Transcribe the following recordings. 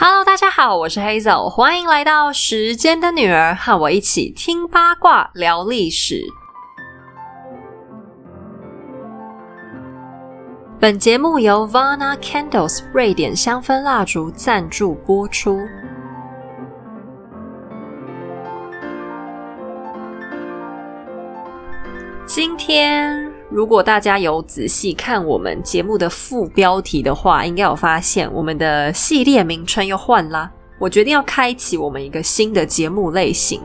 Hello，大家好，我是 Hazel，欢迎来到时间的女儿，和我一起听八卦聊历史。本节目由 Vana Candles 瑞典香氛蜡烛赞助播出。今天，如果大家有仔细看我们节目的副标题的话，应该有发现我们的系列名称又换啦。我决定要开启我们一个新的节目类型，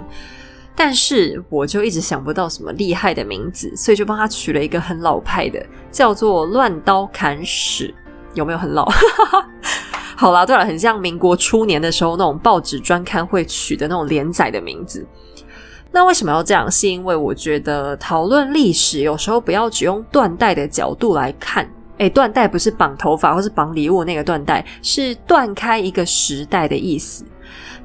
但是我就一直想不到什么厉害的名字，所以就帮他取了一个很老派的，叫做“乱刀砍史”，有没有很老？好啦，对了，很像民国初年的时候那种报纸专刊会取的那种连载的名字。那为什么要这样？是因为我觉得讨论历史有时候不要只用断代的角度来看。诶，断代不是绑头发或是绑礼物那个断代，是断开一个时代的意思。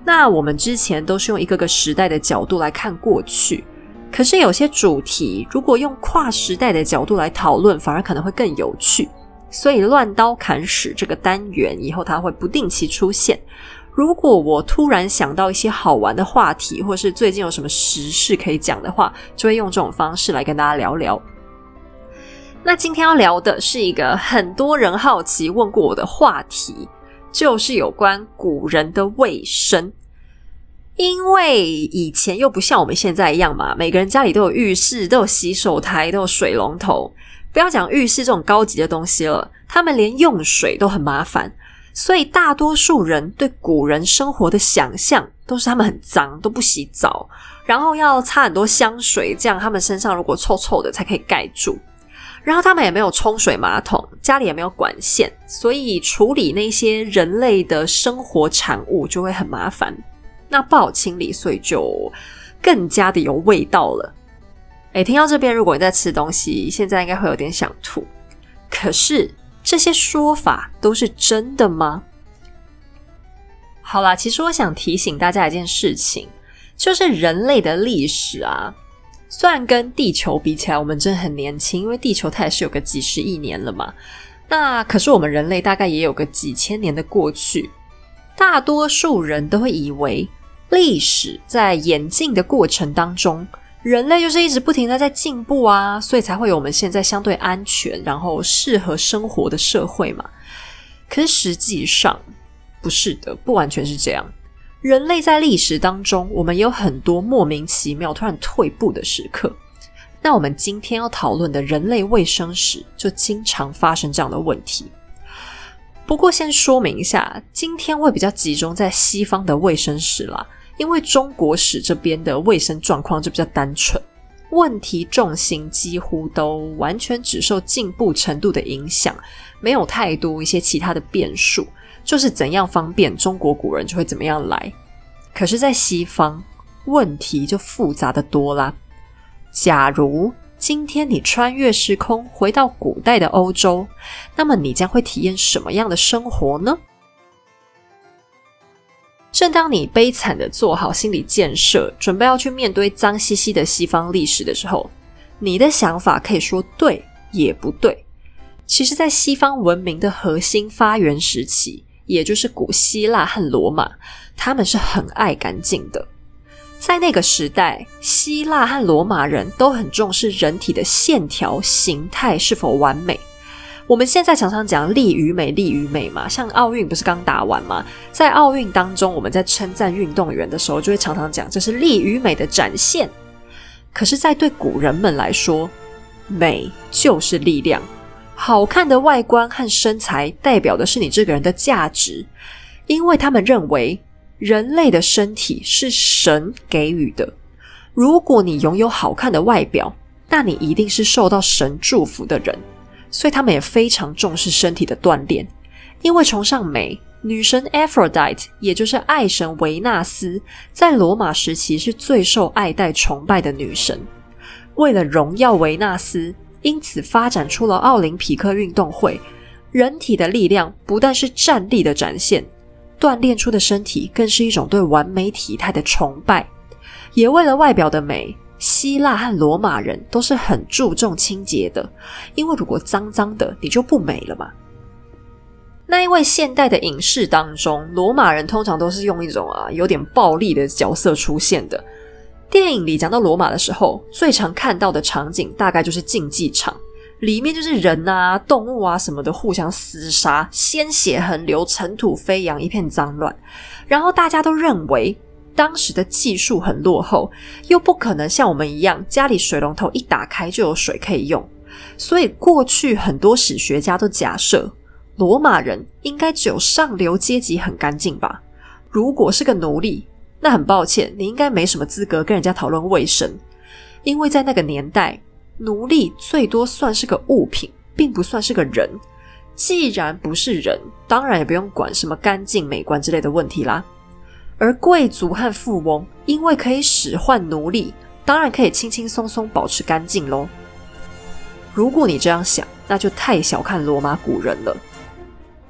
那我们之前都是用一个个时代的角度来看过去，可是有些主题如果用跨时代的角度来讨论，反而可能会更有趣。所以乱刀砍史这个单元以后它会不定期出现。如果我突然想到一些好玩的话题，或是最近有什么时事可以讲的话，就会用这种方式来跟大家聊聊。那今天要聊的是一个很多人好奇问过我的话题，就是有关古人的卫生。因为以前又不像我们现在一样嘛，每个人家里都有浴室，都有洗手台，都有水龙头。不要讲浴室这种高级的东西了，他们连用水都很麻烦。所以，大多数人对古人生活的想象都是他们很脏，都不洗澡，然后要擦很多香水，这样他们身上如果臭臭的才可以盖住。然后他们也没有冲水马桶，家里也没有管线，所以处理那些人类的生活产物就会很麻烦。那不好清理，所以就更加的有味道了。诶，听到这边，如果你在吃东西，现在应该会有点想吐。可是。这些说法都是真的吗？好啦，其实我想提醒大家一件事情，就是人类的历史啊，虽然跟地球比起来，我们真的很年轻，因为地球它也是有个几十亿年了嘛。那可是我们人类大概也有个几千年的过去，大多数人都会以为历史在演进的过程当中。人类就是一直不停的在进步啊，所以才会有我们现在相对安全、然后适合生活的社会嘛。可是实际上不是的，不完全是这样。人类在历史当中，我们有很多莫名其妙突然退步的时刻。那我们今天要讨论的人类卫生史，就经常发生这样的问题。不过先说明一下，今天会比较集中在西方的卫生史啦。因为中国史这边的卫生状况就比较单纯，问题重心几乎都完全只受进步程度的影响，没有太多一些其他的变数，就是怎样方便中国古人就会怎么样来。可是，在西方，问题就复杂的多啦。假如今天你穿越时空回到古代的欧洲，那么你将会体验什么样的生活呢？正当你悲惨的做好心理建设，准备要去面对脏兮兮的西方历史的时候，你的想法可以说对也不对。其实，在西方文明的核心发源时期，也就是古希腊和罗马，他们是很爱干净的。在那个时代，希腊和罗马人都很重视人体的线条形态是否完美。我们现在常常讲力与美，力与美嘛，像奥运不是刚打完吗？在奥运当中，我们在称赞运动员的时候，就会常常讲这是力与美的展现。可是，在对古人们来说，美就是力量，好看的外观和身材代表的是你这个人的价值，因为他们认为人类的身体是神给予的。如果你拥有好看的外表，那你一定是受到神祝福的人。所以他们也非常重视身体的锻炼，因为崇尚美。女神 Aphrodite，也就是爱神维纳斯，在罗马时期是最受爱戴崇拜的女神。为了荣耀维纳斯，因此发展出了奥林匹克运动会。人体的力量不但是站立的展现，锻炼出的身体更是一种对完美体态的崇拜。也为了外表的美。希腊和罗马人都是很注重清洁的，因为如果脏脏的，你就不美了嘛。那因为现代的影视当中，罗马人通常都是用一种啊有点暴力的角色出现的。电影里讲到罗马的时候，最常看到的场景大概就是竞技场，里面就是人啊、动物啊什么的互相厮杀，鲜血横流，尘土飞扬，一片脏乱。然后大家都认为当时的技术很落后，又不可能像我们一样家里水龙头一打开就有水可以用，所以过去很多史学家都假设。罗马人应该只有上流阶级很干净吧？如果是个奴隶，那很抱歉，你应该没什么资格跟人家讨论卫生，因为在那个年代，奴隶最多算是个物品，并不算是个人。既然不是人，当然也不用管什么干净美观之类的问题啦。而贵族和富翁因为可以使唤奴隶，当然可以轻轻松松保持干净喽。如果你这样想，那就太小看罗马古人了。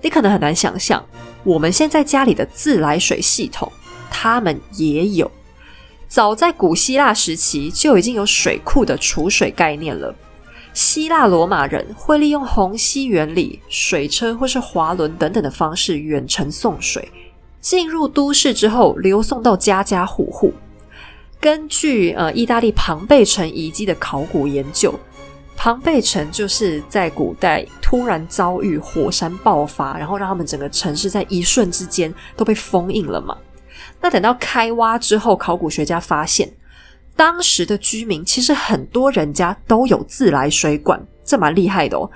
你可能很难想象，我们现在家里的自来水系统，他们也有。早在古希腊时期就已经有水库的储水概念了。希腊罗马人会利用虹吸原理、水车或是滑轮等等的方式远程送水，进入都市之后流送到家家户户。根据呃意大利庞贝城遗迹的考古研究。庞贝城就是在古代突然遭遇火山爆发，然后让他们整个城市在一瞬之间都被封印了嘛。那等到开挖之后，考古学家发现，当时的居民其实很多人家都有自来水管，这蛮厉害的哦。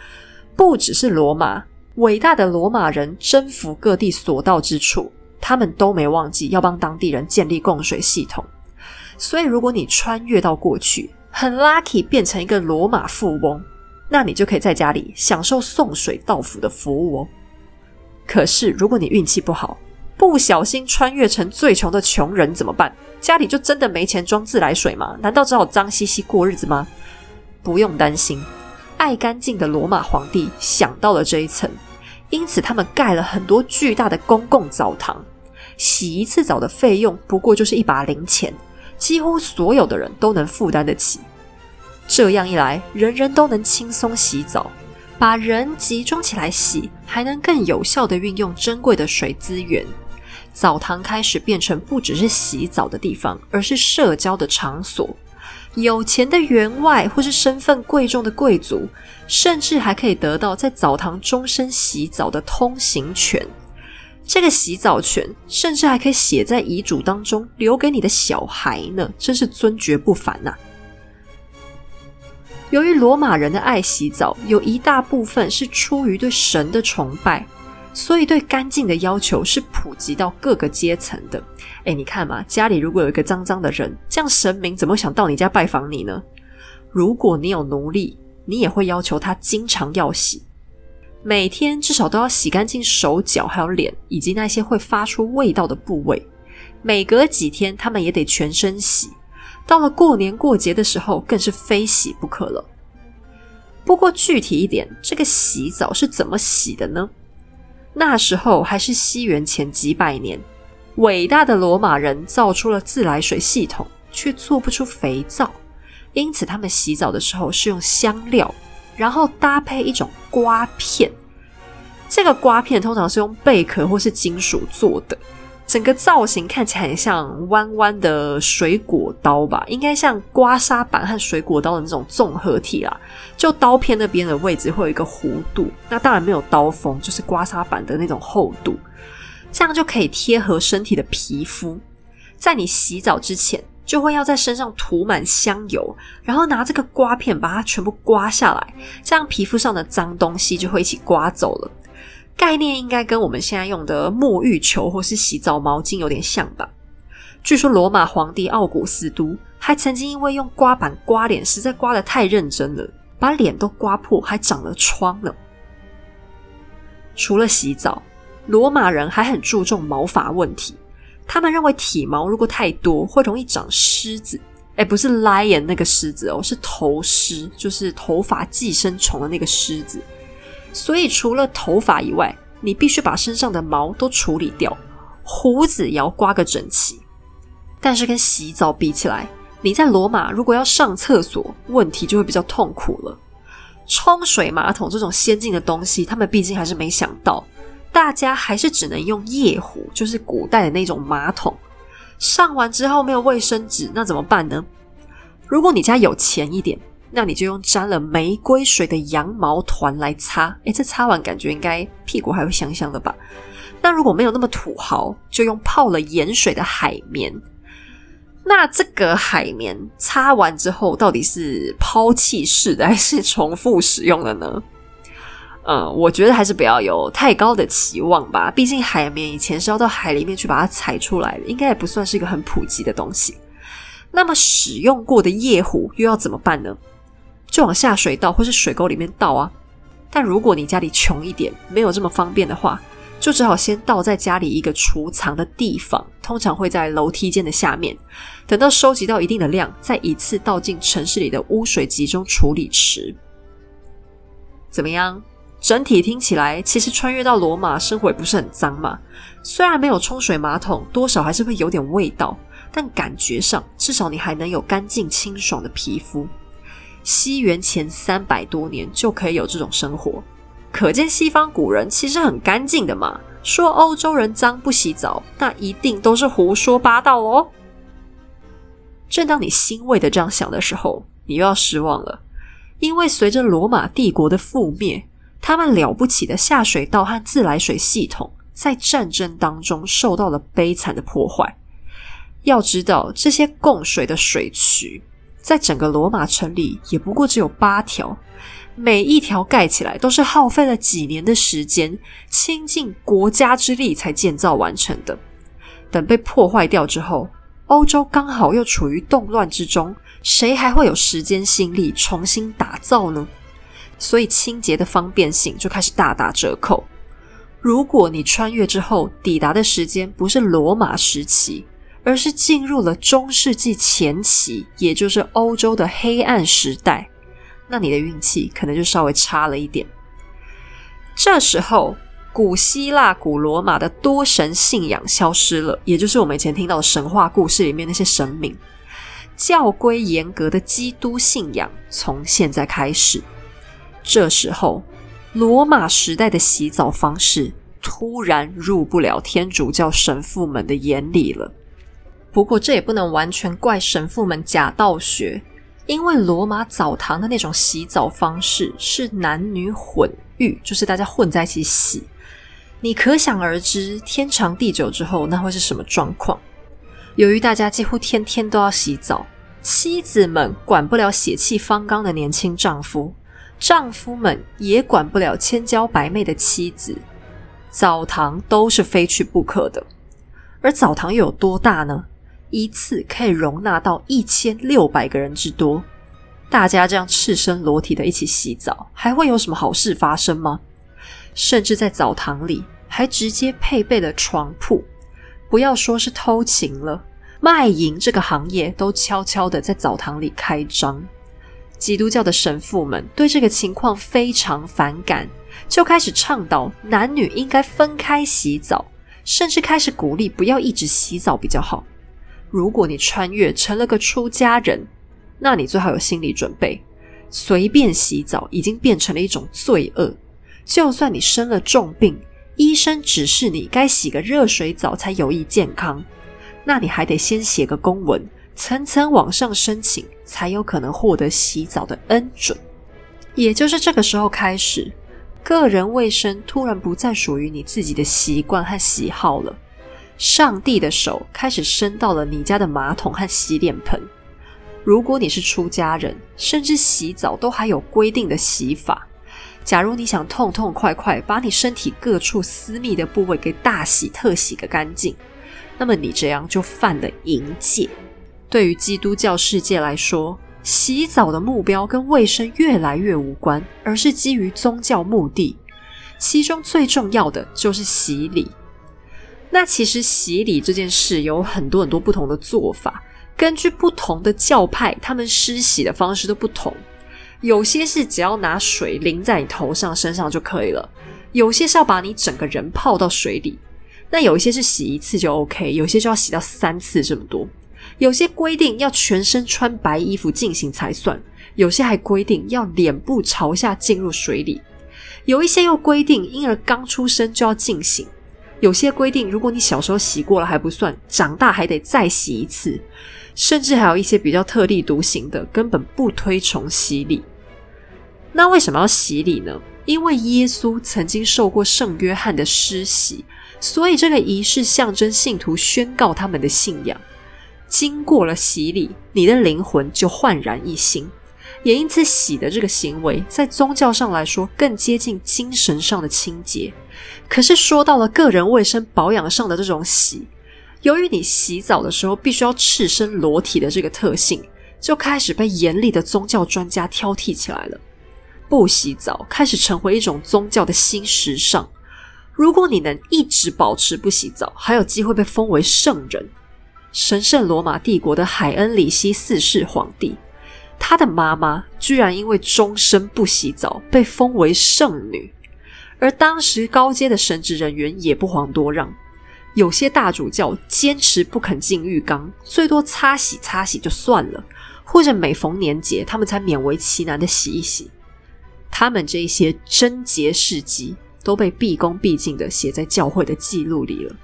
不只是罗马，伟大的罗马人征服各地所到之处，他们都没忘记要帮当地人建立供水系统。所以，如果你穿越到过去，很 lucky 变成一个罗马富翁，那你就可以在家里享受送水到府的服务哦。可是如果你运气不好，不小心穿越成最穷的穷人怎么办？家里就真的没钱装自来水吗？难道只好脏兮兮过日子吗？不用担心，爱干净的罗马皇帝想到了这一层，因此他们盖了很多巨大的公共澡堂，洗一次澡的费用不过就是一把零钱。几乎所有的人都能负担得起，这样一来，人人都能轻松洗澡，把人集中起来洗，还能更有效的运用珍贵的水资源。澡堂开始变成不只是洗澡的地方，而是社交的场所。有钱的员外或是身份贵重的贵族，甚至还可以得到在澡堂终身洗澡的通行权。这个洗澡权甚至还可以写在遗嘱当中，留给你的小孩呢，真是尊爵不凡呐！由于罗马人的爱洗澡，有一大部分是出于对神的崇拜，所以对干净的要求是普及到各个阶层的。哎，你看嘛，家里如果有一个脏脏的人，这样神明怎么想到你家拜访你呢？如果你有奴隶，你也会要求他经常要洗。每天至少都要洗干净手脚，还有脸，以及那些会发出味道的部位。每隔几天，他们也得全身洗。到了过年过节的时候，更是非洗不可了。不过具体一点，这个洗澡是怎么洗的呢？那时候还是西元前几百年，伟大的罗马人造出了自来水系统，却做不出肥皂，因此他们洗澡的时候是用香料。然后搭配一种刮片，这个刮片通常是用贝壳或是金属做的，整个造型看起来很像弯弯的水果刀吧，应该像刮痧板和水果刀的那种综合体啦。就刀片那边的位置会有一个弧度，那当然没有刀锋，就是刮痧板的那种厚度，这样就可以贴合身体的皮肤，在你洗澡之前。就会要在身上涂满香油，然后拿这个刮片把它全部刮下来，这样皮肤上的脏东西就会一起刮走了。概念应该跟我们现在用的沐浴球或是洗澡毛巾有点像吧？据说罗马皇帝奥古斯都还曾经因为用刮板刮脸实在刮得太认真了，把脸都刮破，还长了疮呢。除了洗澡，罗马人还很注重毛发问题。他们认为体毛如果太多，会容易长虱子。哎，不是 lion 那个狮子哦，是头虱，就是头发寄生虫的那个虱子。所以除了头发以外，你必须把身上的毛都处理掉，胡子也要刮个整齐。但是跟洗澡比起来，你在罗马如果要上厕所，问题就会比较痛苦了。冲水马桶这种先进的东西，他们毕竟还是没想到。大家还是只能用夜壶，就是古代的那种马桶。上完之后没有卫生纸，那怎么办呢？如果你家有钱一点，那你就用沾了玫瑰水的羊毛团来擦。诶，这擦完感觉应该屁股还会香香的吧？那如果没有那么土豪，就用泡了盐水的海绵。那这个海绵擦完之后，到底是抛弃式的还是重复使用的呢？嗯，我觉得还是不要有太高的期望吧。毕竟海绵以前是要到海里面去把它采出来的，应该也不算是一个很普及的东西。那么使用过的夜壶又要怎么办呢？就往下水道或是水沟里面倒啊。但如果你家里穷一点，没有这么方便的话，就只好先倒在家里一个储藏的地方，通常会在楼梯间的下面。等到收集到一定的量，再一次倒进城市里的污水集中处理池。怎么样？整体听起来，其实穿越到罗马生活也不是很脏嘛。虽然没有冲水马桶，多少还是会有点味道，但感觉上至少你还能有干净清爽的皮肤。西元前三百多年就可以有这种生活。可见西方古人其实很干净的嘛，说欧洲人脏不洗澡，那一定都是胡说八道哦。正当你欣慰的这样想的时候，你又要失望了，因为随着罗马帝国的覆灭，他们了不起的下水道和自来水系统在战争当中受到了悲惨的破坏。要知道，这些供水的水渠在整个罗马城里也不过只有八条。每一条盖起来都是耗费了几年的时间，倾尽国家之力才建造完成的。等被破坏掉之后，欧洲刚好又处于动乱之中，谁还会有时间心力重新打造呢？所以清洁的方便性就开始大打折扣。如果你穿越之后抵达的时间不是罗马时期，而是进入了中世纪前期，也就是欧洲的黑暗时代。那你的运气可能就稍微差了一点。这时候，古希腊、古罗马的多神信仰消失了，也就是我们以前听到的神话故事里面那些神明。教规严格的基督信仰从现在开始。这时候，罗马时代的洗澡方式突然入不了天主教神父们的眼里了。不过，这也不能完全怪神父们假道学。因为罗马澡堂的那种洗澡方式是男女混浴，就是大家混在一起洗。你可想而知，天长地久之后那会是什么状况？由于大家几乎天天都要洗澡，妻子们管不了血气方刚的年轻丈夫，丈夫们也管不了千娇百媚的妻子，澡堂都是非去不可的。而澡堂又有多大呢？一次可以容纳到一千六百个人之多，大家这样赤身裸体的一起洗澡，还会有什么好事发生吗？甚至在澡堂里还直接配备了床铺，不要说是偷情了，卖淫这个行业都悄悄的在澡堂里开张。基督教的神父们对这个情况非常反感，就开始倡导男女应该分开洗澡，甚至开始鼓励不要一直洗澡比较好。如果你穿越成了个出家人，那你最好有心理准备，随便洗澡已经变成了一种罪恶。就算你生了重病，医生指示你该洗个热水澡才有益健康，那你还得先写个公文，层层往上申请，才有可能获得洗澡的恩准。也就是这个时候开始，个人卫生突然不再属于你自己的习惯和喜好了。上帝的手开始伸到了你家的马桶和洗脸盆。如果你是出家人，甚至洗澡都还有规定的洗法。假如你想痛痛快快把你身体各处私密的部位给大洗特洗个干净，那么你这样就犯了淫戒。对于基督教世界来说，洗澡的目标跟卫生越来越无关，而是基于宗教目的。其中最重要的就是洗礼。那其实洗礼这件事有很多很多不同的做法，根据不同的教派，他们施洗的方式都不同。有些是只要拿水淋在你头上、身上就可以了；有些是要把你整个人泡到水里；那有一些是洗一次就 OK，有些就要洗到三次这么多。有些规定要全身穿白衣服进行才算，有些还规定要脸部朝下进入水里。有一些又规定婴儿刚出生就要进行，有些规定如果你小时候洗过了还不算，长大还得再洗一次，甚至还有一些比较特立独行的，根本不推崇洗礼。那为什么要洗礼呢？因为耶稣曾经受过圣约翰的施洗，所以这个仪式象征信徒宣告他们的信仰。经过了洗礼，你的灵魂就焕然一新。也因此，洗的这个行为，在宗教上来说，更接近精神上的清洁。可是，说到了个人卫生保养上的这种洗，由于你洗澡的时候必须要赤身裸体的这个特性，就开始被严厉的宗教专家挑剔起来了。不洗澡开始成为一种宗教的新时尚。如果你能一直保持不洗澡，还有机会被封为圣人。神圣罗马帝国的海恩里希四世皇帝，他的妈妈居然因为终身不洗澡被封为圣女，而当时高阶的神职人员也不遑多让，有些大主教坚持不肯进浴缸，最多擦洗擦洗就算了，或者每逢年节他们才勉为其难的洗一洗。他们这一些贞洁事迹都被毕恭毕敬的写在教会的记录里了。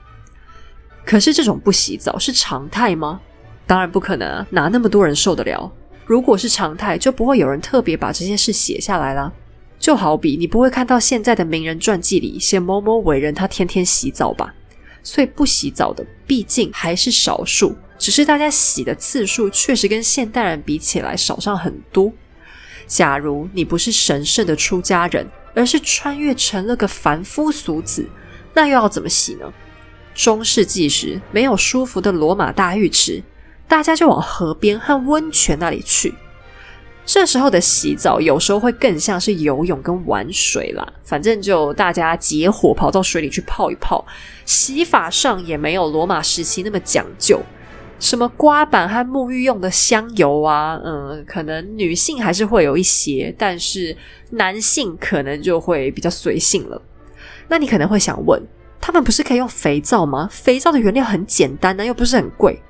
可是这种不洗澡是常态吗？当然不可能啊，哪那么多人受得了？如果是常态，就不会有人特别把这些事写下来啦。就好比你不会看到现在的名人传记里写某某伟人他天天洗澡吧？所以不洗澡的毕竟还是少数，只是大家洗的次数确实跟现代人比起来少上很多。假如你不是神圣的出家人，而是穿越成了个凡夫俗子，那又要怎么洗呢？中世纪时，没有舒服的罗马大浴池，大家就往河边和温泉那里去。这时候的洗澡，有时候会更像是游泳跟玩水啦。反正就大家结伙跑到水里去泡一泡。洗法上也没有罗马时期那么讲究，什么刮板和沐浴用的香油啊，嗯，可能女性还是会有一些，但是男性可能就会比较随性了。那你可能会想问？他们不是可以用肥皂吗？肥皂的原料很简单呢，又不是很贵。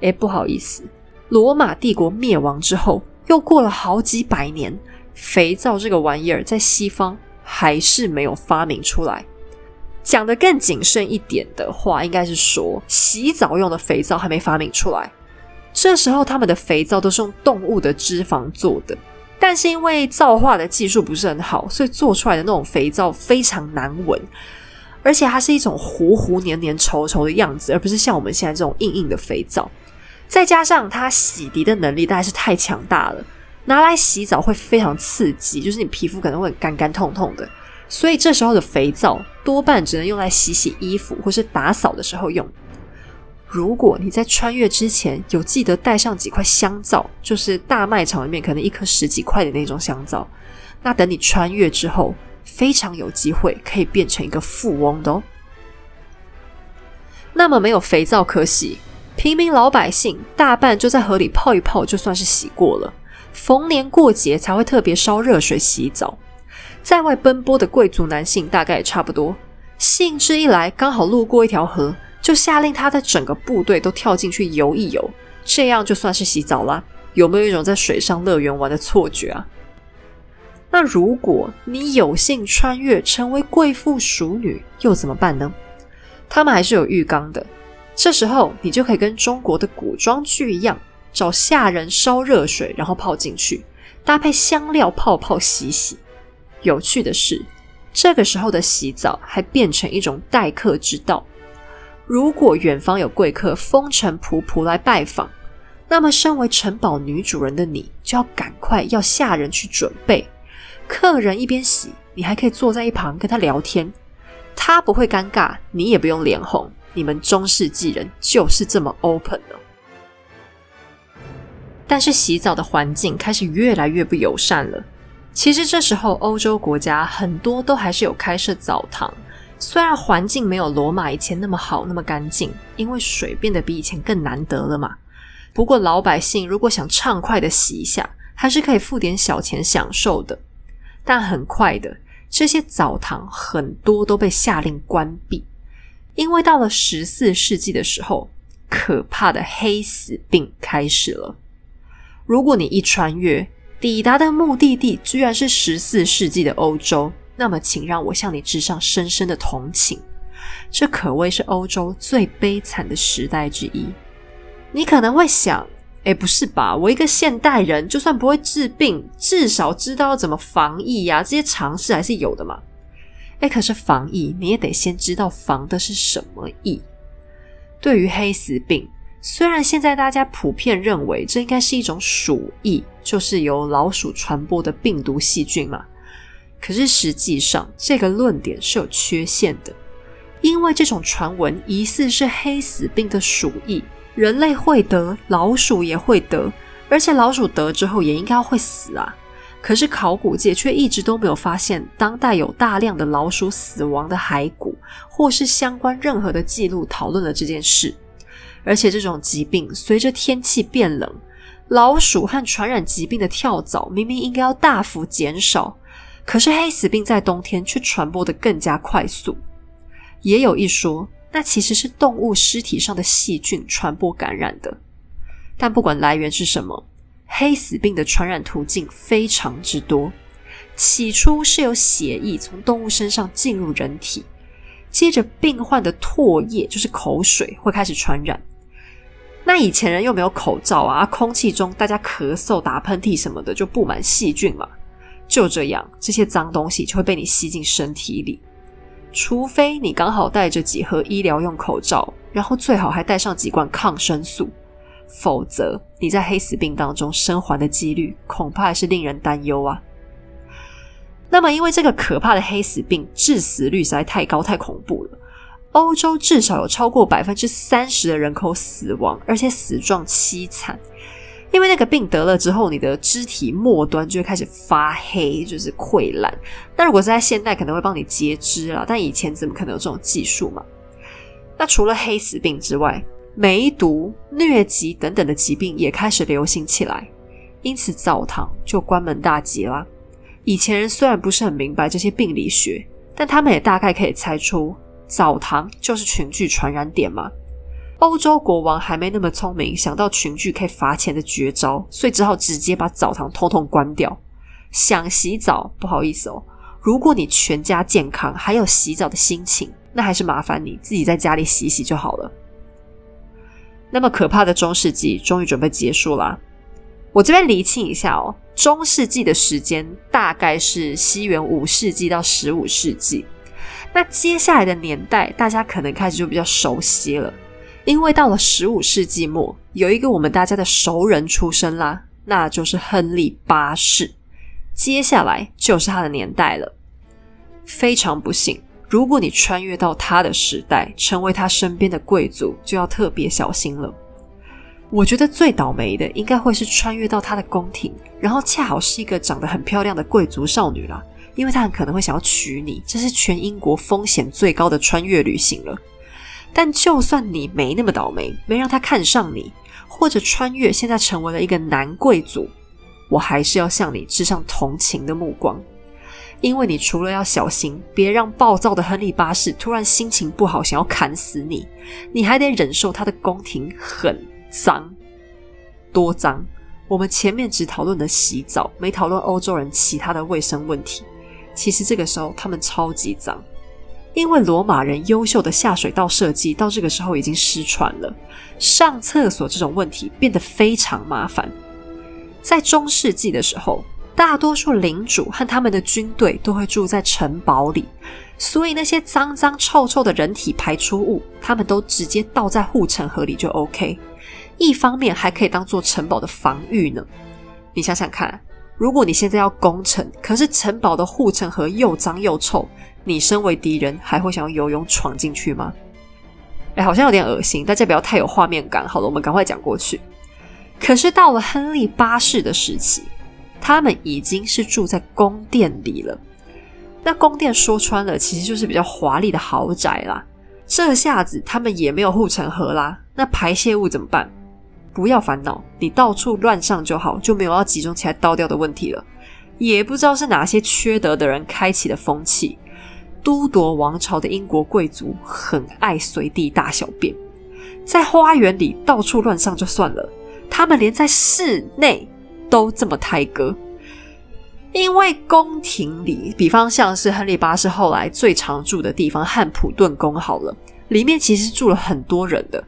哎，不好意思，罗马帝国灭亡之后，又过了好几百年，肥皂这个玩意儿在西方还是没有发明出来。讲的更谨慎一点的话，应该是说洗澡用的肥皂还没发明出来。这时候他们的肥皂都是用动物的脂肪做的，但是因为皂化的技术不是很好，所以做出来的那种肥皂非常难闻。而且它是一种糊糊黏黏稠稠的样子，而不是像我们现在这种硬硬的肥皂。再加上它洗涤的能力，大概是太强大了，拿来洗澡会非常刺激，就是你皮肤可能会干干痛痛的。所以这时候的肥皂多半只能用来洗洗衣服或是打扫的时候用。如果你在穿越之前有记得带上几块香皂，就是大卖场里面可能一颗十几块的那种香皂，那等你穿越之后。非常有机会可以变成一个富翁的哦。那么没有肥皂可洗，平民老百姓大半就在河里泡一泡，就算是洗过了。逢年过节才会特别烧热水洗澡。在外奔波的贵族男性大概也差不多，兴致一来，刚好路过一条河，就下令他的整个部队都跳进去游一游，这样就算是洗澡啦。有没有一种在水上乐园玩的错觉啊？那如果你有幸穿越成为贵妇淑女，又怎么办呢？他们还是有浴缸的。这时候你就可以跟中国的古装剧一样，找下人烧热水，然后泡进去，搭配香料泡泡洗洗。有趣的是，这个时候的洗澡还变成一种待客之道。如果远方有贵客风尘仆仆来拜访，那么身为城堡女主人的你，就要赶快要下人去准备。客人一边洗，你还可以坐在一旁跟他聊天，他不会尴尬，你也不用脸红。你们中世纪人就是这么 open 的。但是洗澡的环境开始越来越不友善了。其实这时候欧洲国家很多都还是有开设澡堂，虽然环境没有罗马以前那么好那么干净，因为水变得比以前更难得了嘛。不过老百姓如果想畅快的洗一下，还是可以付点小钱享受的。但很快的，这些澡堂很多都被下令关闭，因为到了十四世纪的时候，可怕的黑死病开始了。如果你一穿越，抵达的目的地居然是十四世纪的欧洲，那么请让我向你致上深深的同情。这可谓是欧洲最悲惨的时代之一。你可能会想，哎，不是吧？我一个现代人，就算不会治病，至少知道怎么防疫呀，这些常识还是有的嘛。哎，可是防疫，你也得先知道防的是什么疫。对于黑死病，虽然现在大家普遍认为这应该是一种鼠疫，就是由老鼠传播的病毒细菌嘛，可是实际上这个论点是有缺陷的，因为这种传闻疑似是黑死病的鼠疫，人类会得，老鼠也会得，而且老鼠得之后也应该会死啊。可是考古界却一直都没有发现当代有大量的老鼠死亡的骸骨，或是相关任何的记录讨论了这件事。而且这种疾病随着天气变冷，老鼠和传染疾病的跳蚤明明应该要大幅减少，可是黑死病在冬天却传播的更加快速。也有一说，那其实是动物尸体上的细菌传播感染的。但不管来源是什么。黑死病的传染途径非常之多，起初是由血液从动物身上进入人体，接着病患的唾液就是口水会开始传染。那以前人又没有口罩啊，空气中大家咳嗽、打喷嚏什么的就布满细菌嘛，就这样这些脏东西就会被你吸进身体里。除非你刚好带着几盒医疗用口罩，然后最好还带上几罐抗生素。否则，你在黑死病当中生还的几率恐怕还是令人担忧啊。那么，因为这个可怕的黑死病致死率实在太高、太恐怖了，欧洲至少有超过百分之三十的人口死亡，而且死状凄惨。因为那个病得了之后，你的肢体末端就会开始发黑，就是溃烂。那如果是在现代，可能会帮你截肢了，但以前怎么可能有这种技术嘛？那除了黑死病之外，梅毒、疟疾等等的疾病也开始流行起来，因此澡堂就关门大吉啦。以前人虽然不是很明白这些病理学，但他们也大概可以猜出澡堂就是群聚传染点嘛。欧洲国王还没那么聪明，想到群聚可以罚钱的绝招，所以只好直接把澡堂通通关掉。想洗澡，不好意思哦，如果你全家健康，还有洗澡的心情，那还是麻烦你自己在家里洗洗就好了。那么可怕的中世纪终于准备结束了。我这边厘清一下哦，中世纪的时间大概是西元五世纪到十五世纪。那接下来的年代，大家可能开始就比较熟悉了，因为到了十五世纪末，有一个我们大家的熟人出生啦，那就是亨利八世。接下来就是他的年代了。非常不幸。如果你穿越到他的时代，成为他身边的贵族，就要特别小心了。我觉得最倒霉的应该会是穿越到他的宫廷，然后恰好是一个长得很漂亮的贵族少女啦，因为他很可能会想要娶你，这是全英国风险最高的穿越旅行了。但就算你没那么倒霉，没让他看上你，或者穿越现在成为了一个男贵族，我还是要向你致上同情的目光。因为你除了要小心，别让暴躁的亨利八世突然心情不好，想要砍死你，你还得忍受他的宫廷很脏，多脏！我们前面只讨论了洗澡，没讨论欧洲人其他的卫生问题。其实这个时候他们超级脏，因为罗马人优秀的下水道设计到这个时候已经失传了，上厕所这种问题变得非常麻烦。在中世纪的时候。大多数领主和他们的军队都会住在城堡里，所以那些脏脏臭臭的人体排出物，他们都直接倒在护城河里就 OK。一方面还可以当做城堡的防御呢。你想想看，如果你现在要攻城，可是城堡的护城河又脏又臭，你身为敌人还会想要游泳闯进去吗？哎，好像有点恶心，大家不要太有画面感。好了，我们赶快讲过去。可是到了亨利八世的时期。他们已经是住在宫殿里了。那宫殿说穿了，其实就是比较华丽的豪宅啦。这下子他们也没有护城河啦，那排泄物怎么办？不要烦恼，你到处乱上就好，就没有要集中起来倒掉的问题了。也不知道是哪些缺德的人开启的风气。都铎王朝的英国贵族很爱随地大小便，在花园里到处乱上就算了，他们连在室内。都这么胎哥，因为宫廷里，比方像是亨利八世后来最常住的地方汉普顿宫，好了，里面其实住了很多人的。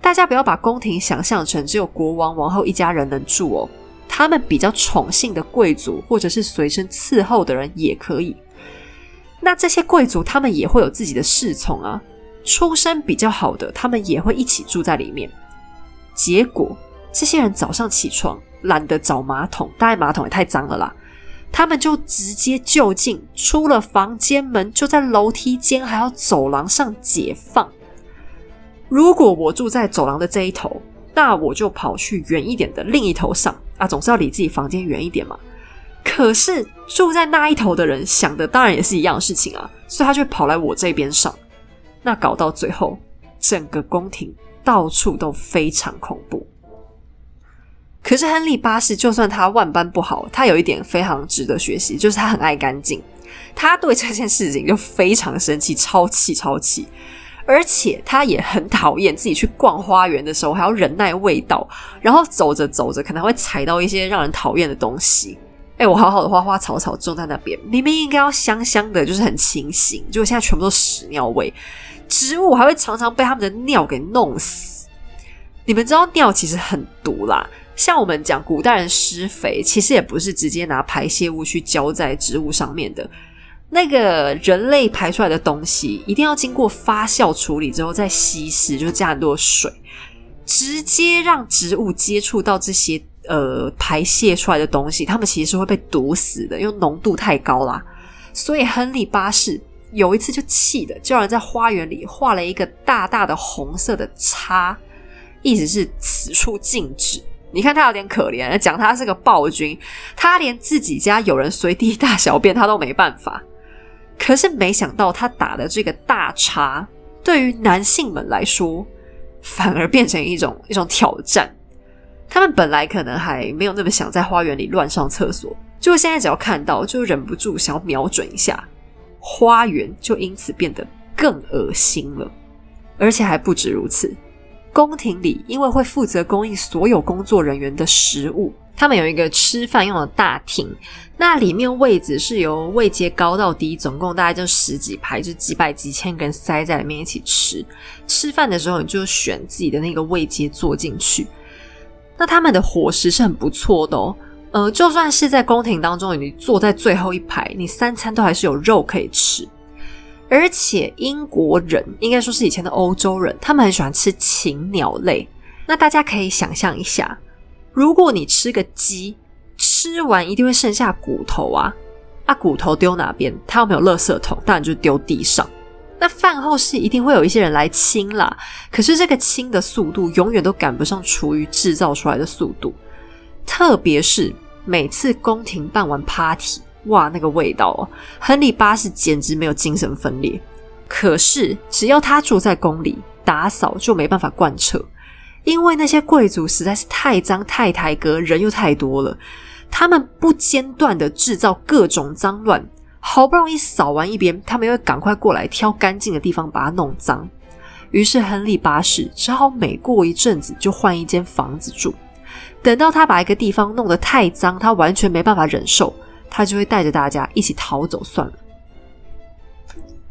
大家不要把宫廷想象成只有国王、王后一家人能住哦，他们比较宠幸的贵族或者是随身伺候的人也可以。那这些贵族他们也会有自己的侍从啊，出身比较好的，他们也会一起住在里面。结果这些人早上起床懒得找马桶，大概马桶也太脏了啦。他们就直接就近出了房间门，就在楼梯间还有走廊上解放。如果我住在走廊的这一头，那我就跑去远一点的另一头上啊，总是要离自己房间远一点嘛。可是住在那一头的人想的当然也是一样的事情啊，所以他就跑来我这边上。那搞到最后，整个宫廷到处都非常恐怖。可是亨利八世，就算他万般不好，他有一点非常值得学习，就是他很爱干净。他对这件事情就非常生气，超气超气。而且他也很讨厌自己去逛花园的时候还要忍耐味道，然后走着走着可能会踩到一些让人讨厌的东西。哎，我好好的花花草草种在那边，明明应该要香香的，就是很清新，结果现在全部都屎尿味。植物还会常常被他们的尿给弄死。你们知道尿其实很毒啦。像我们讲古代人施肥，其实也不是直接拿排泄物去浇在植物上面的。那个人类排出来的东西，一定要经过发酵处理之后再稀释，就加很多水，直接让植物接触到这些呃排泄出来的东西，他们其实是会被毒死的，因为浓度太高啦。所以亨利八世有一次就气的，叫人在花园里画了一个大大的红色的叉，意思是此处禁止。你看他有点可怜，讲他是个暴君，他连自己家有人随地大小便他都没办法。可是没想到他打的这个大叉，对于男性们来说，反而变成一种一种挑战。他们本来可能还没有那么想在花园里乱上厕所，就现在只要看到就忍不住想要瞄准一下，花园就因此变得更恶心了，而且还不止如此。宫廷里，因为会负责供应所有工作人员的食物，他们有一个吃饭用的大厅，那里面位置是由位阶高到低，总共大概就十几排，就几百几千个人塞在里面一起吃。吃饭的时候，你就选自己的那个位阶坐进去。那他们的伙食是很不错的哦，呃，就算是在宫廷当中，你坐在最后一排，你三餐都还是有肉可以吃。而且英国人应该说是以前的欧洲人，他们很喜欢吃禽鸟类。那大家可以想象一下，如果你吃个鸡，吃完一定会剩下骨头啊，啊骨头丢哪边？它又没有垃圾桶，当然就丢地上。那饭后是一定会有一些人来清啦，可是这个清的速度永远都赶不上厨余制造出来的速度，特别是每次宫廷办完 party。哇，那个味道哦！亨利八世简直没有精神分裂。可是只要他住在宫里，打扫就没办法贯彻，因为那些贵族实在是太脏、太抬格，人又太多了。他们不间断的制造各种脏乱，好不容易扫完一边，他们又赶快过来挑干净的地方把它弄脏。于是亨利八世只好每过一阵子就换一间房子住。等到他把一个地方弄得太脏，他完全没办法忍受。他就会带着大家一起逃走算了。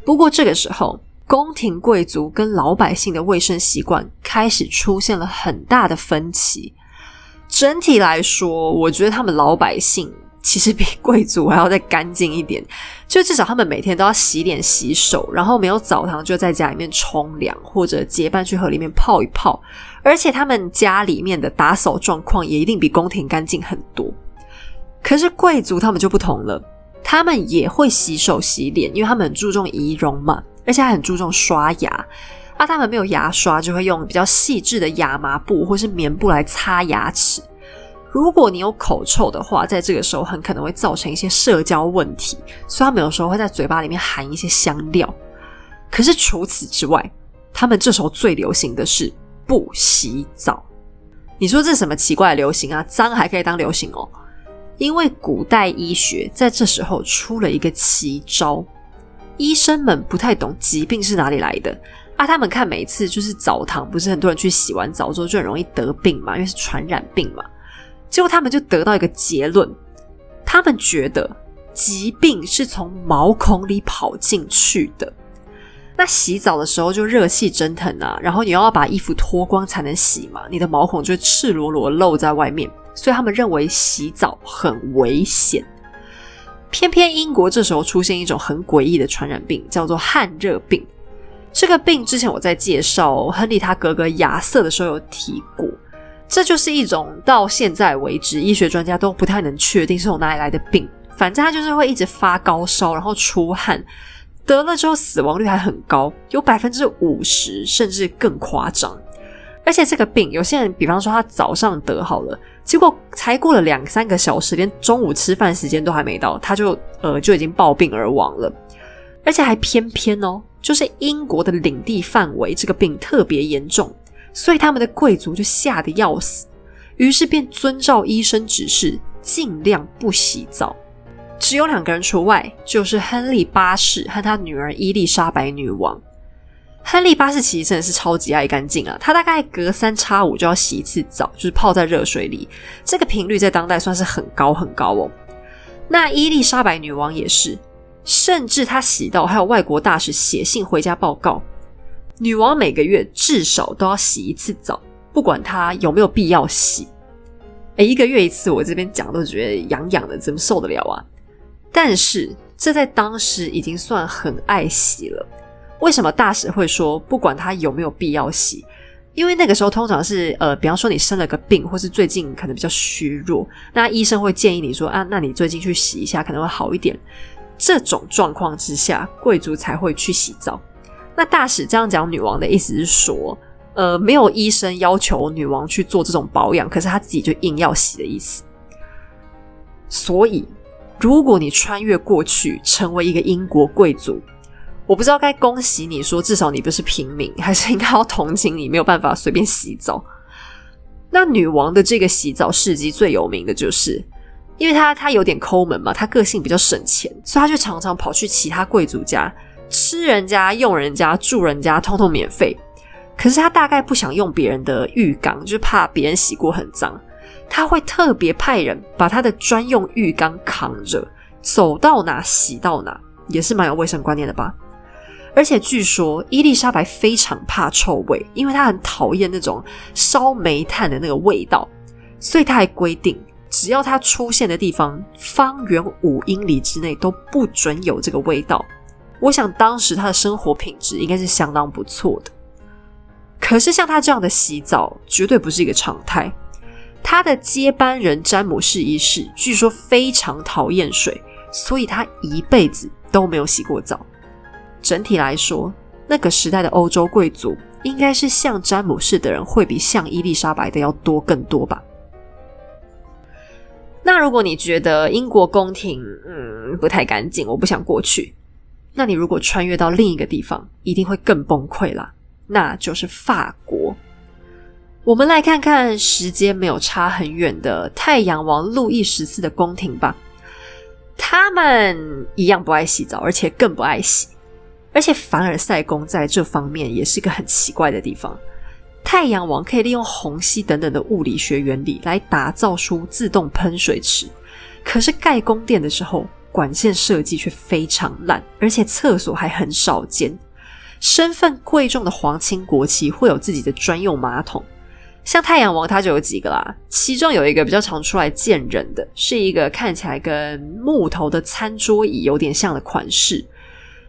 不过这个时候，宫廷贵族跟老百姓的卫生习惯开始出现了很大的分歧。整体来说，我觉得他们老百姓其实比贵族还要再干净一点，就至少他们每天都要洗脸洗手，然后没有澡堂就在家里面冲凉，或者结伴去河里面泡一泡。而且他们家里面的打扫状况也一定比宫廷干净很多。可是贵族他们就不同了，他们也会洗手洗脸，因为他们很注重仪容嘛，而且还很注重刷牙。啊，他们没有牙刷，就会用比较细致的亚麻布或是棉布来擦牙齿。如果你有口臭的话，在这个时候很可能会造成一些社交问题，所以他们有时候会在嘴巴里面含一些香料。可是除此之外，他们这时候最流行的是不洗澡。你说这什么奇怪的流行啊？脏还可以当流行哦？因为古代医学在这时候出了一个奇招，医生们不太懂疾病是哪里来的啊。他们看每一次就是澡堂，不是很多人去洗完澡之后就很容易得病嘛，因为是传染病嘛。结果他们就得到一个结论：他们觉得疾病是从毛孔里跑进去的。那洗澡的时候就热气蒸腾啊，然后你要把衣服脱光才能洗嘛，你的毛孔就赤裸裸露在外面，所以他们认为洗澡很危险。偏偏英国这时候出现一种很诡异的传染病，叫做汗热病。这个病之前我在介绍亨利他哥哥亚瑟的时候有提过，这就是一种到现在为止医学专家都不太能确定是从哪里来的病。反正他就是会一直发高烧，然后出汗。得了之后死亡率还很高，有百分之五十甚至更夸张。而且这个病，有些人比方说他早上得好了，结果才过了两三个小时，连中午吃饭时间都还没到，他就呃就已经暴病而亡了。而且还偏偏哦，就是英国的领地范围这个病特别严重，所以他们的贵族就吓得要死，于是便遵照医生指示，尽量不洗澡。只有两个人除外，就是亨利八世和他女儿伊丽莎白女王。亨利八世其实真的是超级爱干净啊，他大概隔三差五就要洗一次澡，就是泡在热水里，这个频率在当代算是很高很高哦。那伊丽莎白女王也是，甚至她洗到还有外国大使写信回家报告，女王每个月至少都要洗一次澡，不管她有没有必要洗。哎，一个月一次，我这边讲都觉得痒痒的，怎么受得了啊？但是这在当时已经算很爱洗了。为什么大使会说不管她有没有必要洗？因为那个时候通常是呃，比方说你生了个病，或是最近可能比较虚弱，那医生会建议你说啊，那你最近去洗一下可能会好一点。这种状况之下，贵族才会去洗澡。那大使这样讲，女王的意思是说，呃，没有医生要求女王去做这种保养，可是她自己就硬要洗的意思。所以。如果你穿越过去成为一个英国贵族，我不知道该恭喜你说至少你不是平民，还是应该要同情你没有办法随便洗澡。那女王的这个洗澡事迹最有名的就是，因为她她有点抠门嘛，她个性比较省钱，所以她就常常跑去其他贵族家吃人家、用人家、住人家，通通免费。可是他大概不想用别人的浴缸，就是怕别人洗过很脏。他会特别派人把他的专用浴缸扛着，走到哪洗到哪，也是蛮有卫生观念的吧。而且据说伊丽莎白非常怕臭味，因为她很讨厌那种烧煤炭的那个味道，所以她还规定，只要她出现的地方，方圆五英里之内都不准有这个味道。我想当时他的生活品质应该是相当不错的。可是像他这样的洗澡，绝对不是一个常态。他的接班人詹姆士一世据说非常讨厌水，所以他一辈子都没有洗过澡。整体来说，那个时代的欧洲贵族应该是像詹姆士的人会比像伊丽莎白的要多更多吧？那如果你觉得英国宫廷嗯不太干净，我不想过去，那你如果穿越到另一个地方，一定会更崩溃啦，那就是法国。我们来看看时间没有差很远的太阳王路易十四的宫廷吧。他们一样不爱洗澡，而且更不爱洗。而且凡尔赛宫在这方面也是个很奇怪的地方。太阳王可以利用虹吸等等的物理学原理来打造出自动喷水池，可是盖宫殿的时候，管线设计却非常烂，而且厕所还很少见。身份贵重的皇亲国戚会有自己的专用马桶。像太阳王，他就有几个啦。其中有一个比较常出来见人的，是一个看起来跟木头的餐桌椅有点像的款式，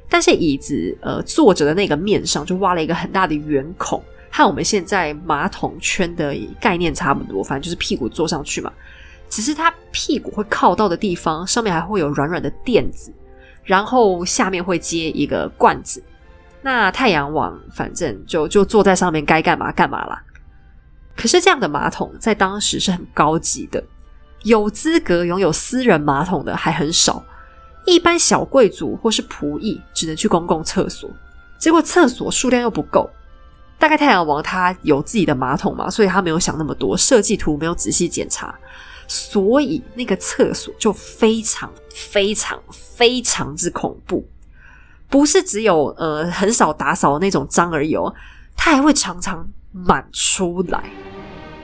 但是椅子呃坐着的那个面上就挖了一个很大的圆孔，和我们现在马桶圈的概念差不多。反正就是屁股坐上去嘛，只是它屁股会靠到的地方，上面还会有软软的垫子，然后下面会接一个罐子。那太阳王反正就就坐在上面，该干嘛干嘛啦。可是这样的马桶在当时是很高级的，有资格拥有私人马桶的还很少，一般小贵族或是仆役只能去公共厕所。结果厕所数量又不够，大概太阳王他有自己的马桶嘛，所以他没有想那么多，设计图没有仔细检查，所以那个厕所就非常非常非常之恐怖，不是只有呃很少打扫的那种脏而已哦，它还会常常。满出来。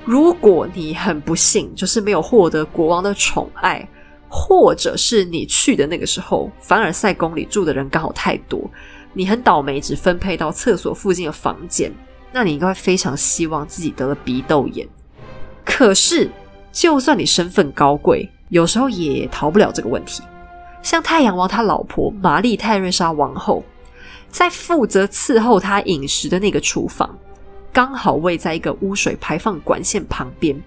如果你很不幸，就是没有获得国王的宠爱，或者是你去的那个时候，凡尔赛宫里住的人刚好太多，你很倒霉只分配到厕所附近的房间，那你应该非常希望自己得了鼻窦炎。可是，就算你身份高贵，有时候也逃不了这个问题。像太阳王他老婆玛丽泰瑞莎王后，在负责伺候他饮食的那个厨房，刚好位在一个污水排放管线旁边。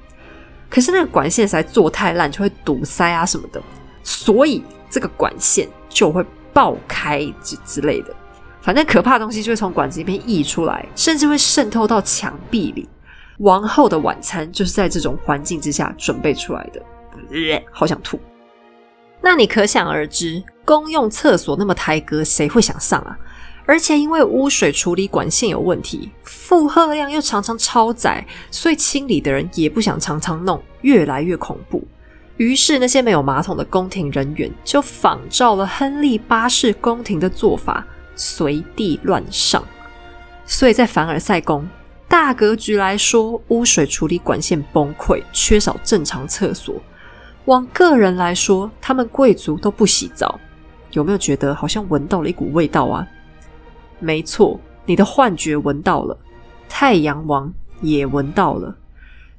可是那个管线实在做太烂，就会堵塞啊什么的，所以这个管线就会爆开之之类的。反正可怕的东西就会从管子里面溢出来，甚至会渗透到墙壁里。王后的晚餐就是在这种环境之下准备出来的，好想吐。那你可想而知，公用厕所那么抬格，谁会想上啊？而且因为污水处理管线有问题，负荷量又常常超载，所以清理的人也不想常常弄，越来越恐怖。于是那些没有马桶的宫廷人员就仿照了亨利八世宫廷的做法，随地乱上。所以在凡尔赛宫，大格局来说，污水处理管线崩溃，缺少正常厕所；往个人来说，他们贵族都不洗澡。有没有觉得好像闻到了一股味道啊？没错，你的幻觉闻到了，太阳王也闻到了，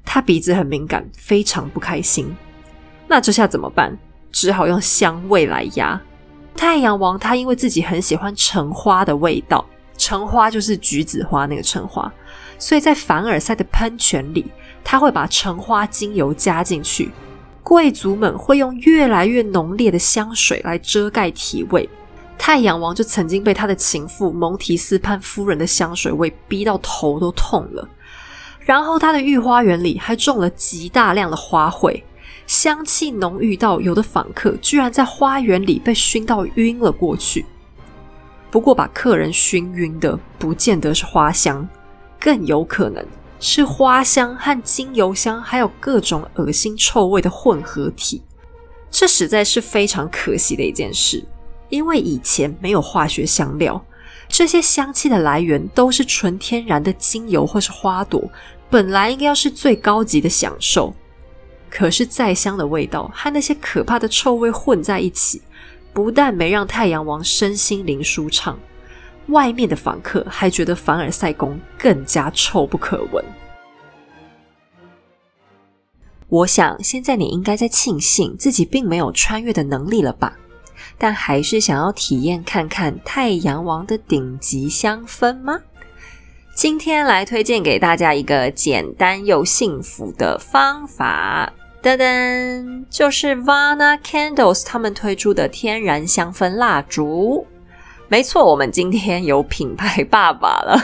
他鼻子很敏感，非常不开心。那这下怎么办？只好用香味来压。太阳王他因为自己很喜欢橙花的味道，橙花就是橘子花那个橙花，所以在凡尔赛的喷泉里，他会把橙花精油加进去。贵族们会用越来越浓烈的香水来遮盖体味。太阳王就曾经被他的情妇蒙提斯潘夫人的香水味逼到头都痛了，然后他的御花园里还种了极大量的花卉，香气浓郁到有的访客居然在花园里被熏到晕了过去。不过把客人熏晕的不见得是花香，更有可能是花香和精油香还有各种恶心臭味的混合体，这实在是非常可惜的一件事。因为以前没有化学香料，这些香气的来源都是纯天然的精油或是花朵，本来应该要是最高级的享受。可是再香的味道和那些可怕的臭味混在一起，不但没让太阳王身心灵舒畅，外面的访客还觉得凡尔赛宫更加臭不可闻。我想现在你应该在庆幸自己并没有穿越的能力了吧？但还是想要体验看看太阳王的顶级香氛吗？今天来推荐给大家一个简单又幸福的方法，噔噔，就是 Vana Candles 他们推出的天然香氛蜡烛。没错，我们今天有品牌爸爸了。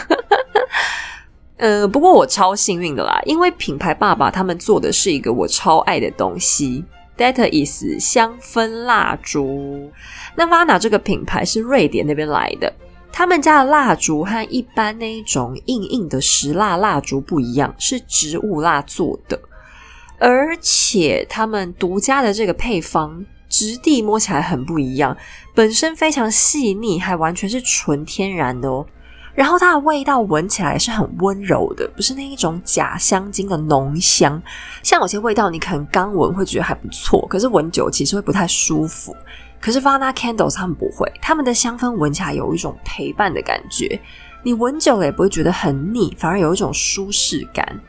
呃，不过我超幸运的啦，因为品牌爸爸他们做的是一个我超爱的东西。That is 香氛蜡烛。那 Vana 这个品牌是瑞典那边来的，他们家的蜡烛和一般那一种硬硬的石蜡蜡烛不一样，是植物蜡做的，而且他们独家的这个配方质地摸起来很不一样，本身非常细腻，还完全是纯天然的哦。然后它的味道闻起来是很温柔的，不是那一种假香精的浓香。像有些味道你可能刚闻会觉得还不错，可是闻久其实会不太舒服。可是 Vana Candles 他们不会，他们的香氛闻起来有一种陪伴的感觉，你闻久了也不会觉得很腻，反而有一种舒适感。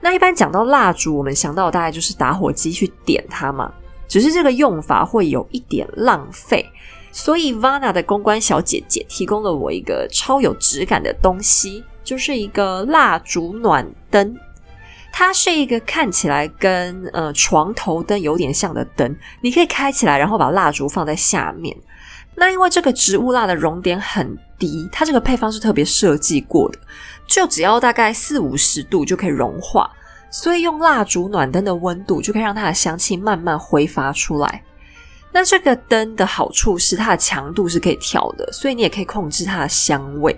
那一般讲到蜡烛，我们想到大概就是打火机去点它嘛，只是这个用法会有一点浪费。所以，Vana 的公关小姐姐提供了我一个超有质感的东西，就是一个蜡烛暖灯。它是一个看起来跟呃床头灯有点像的灯，你可以开起来，然后把蜡烛放在下面。那因为这个植物蜡的熔点很低，它这个配方是特别设计过的，就只要大概四五十度就可以融化，所以用蜡烛暖灯的温度就可以让它的香气慢慢挥发出来。那这个灯的好处是它的强度是可以调的，所以你也可以控制它的香味。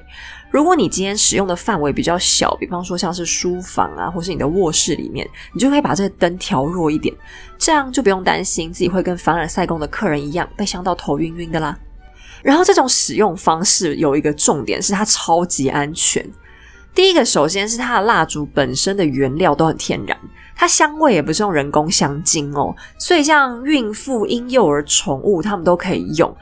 如果你今天使用的范围比较小，比方说像是书房啊，或是你的卧室里面，你就可以把这个灯调弱一点，这样就不用担心自己会跟凡尔赛宫的客人一样被香到头晕晕的啦。然后这种使用方式有一个重点是它超级安全。第一个，首先是它的蜡烛本身的原料都很天然。它香味也不是用人工香精哦，所以像孕妇、婴幼儿、宠物，他们都可以用。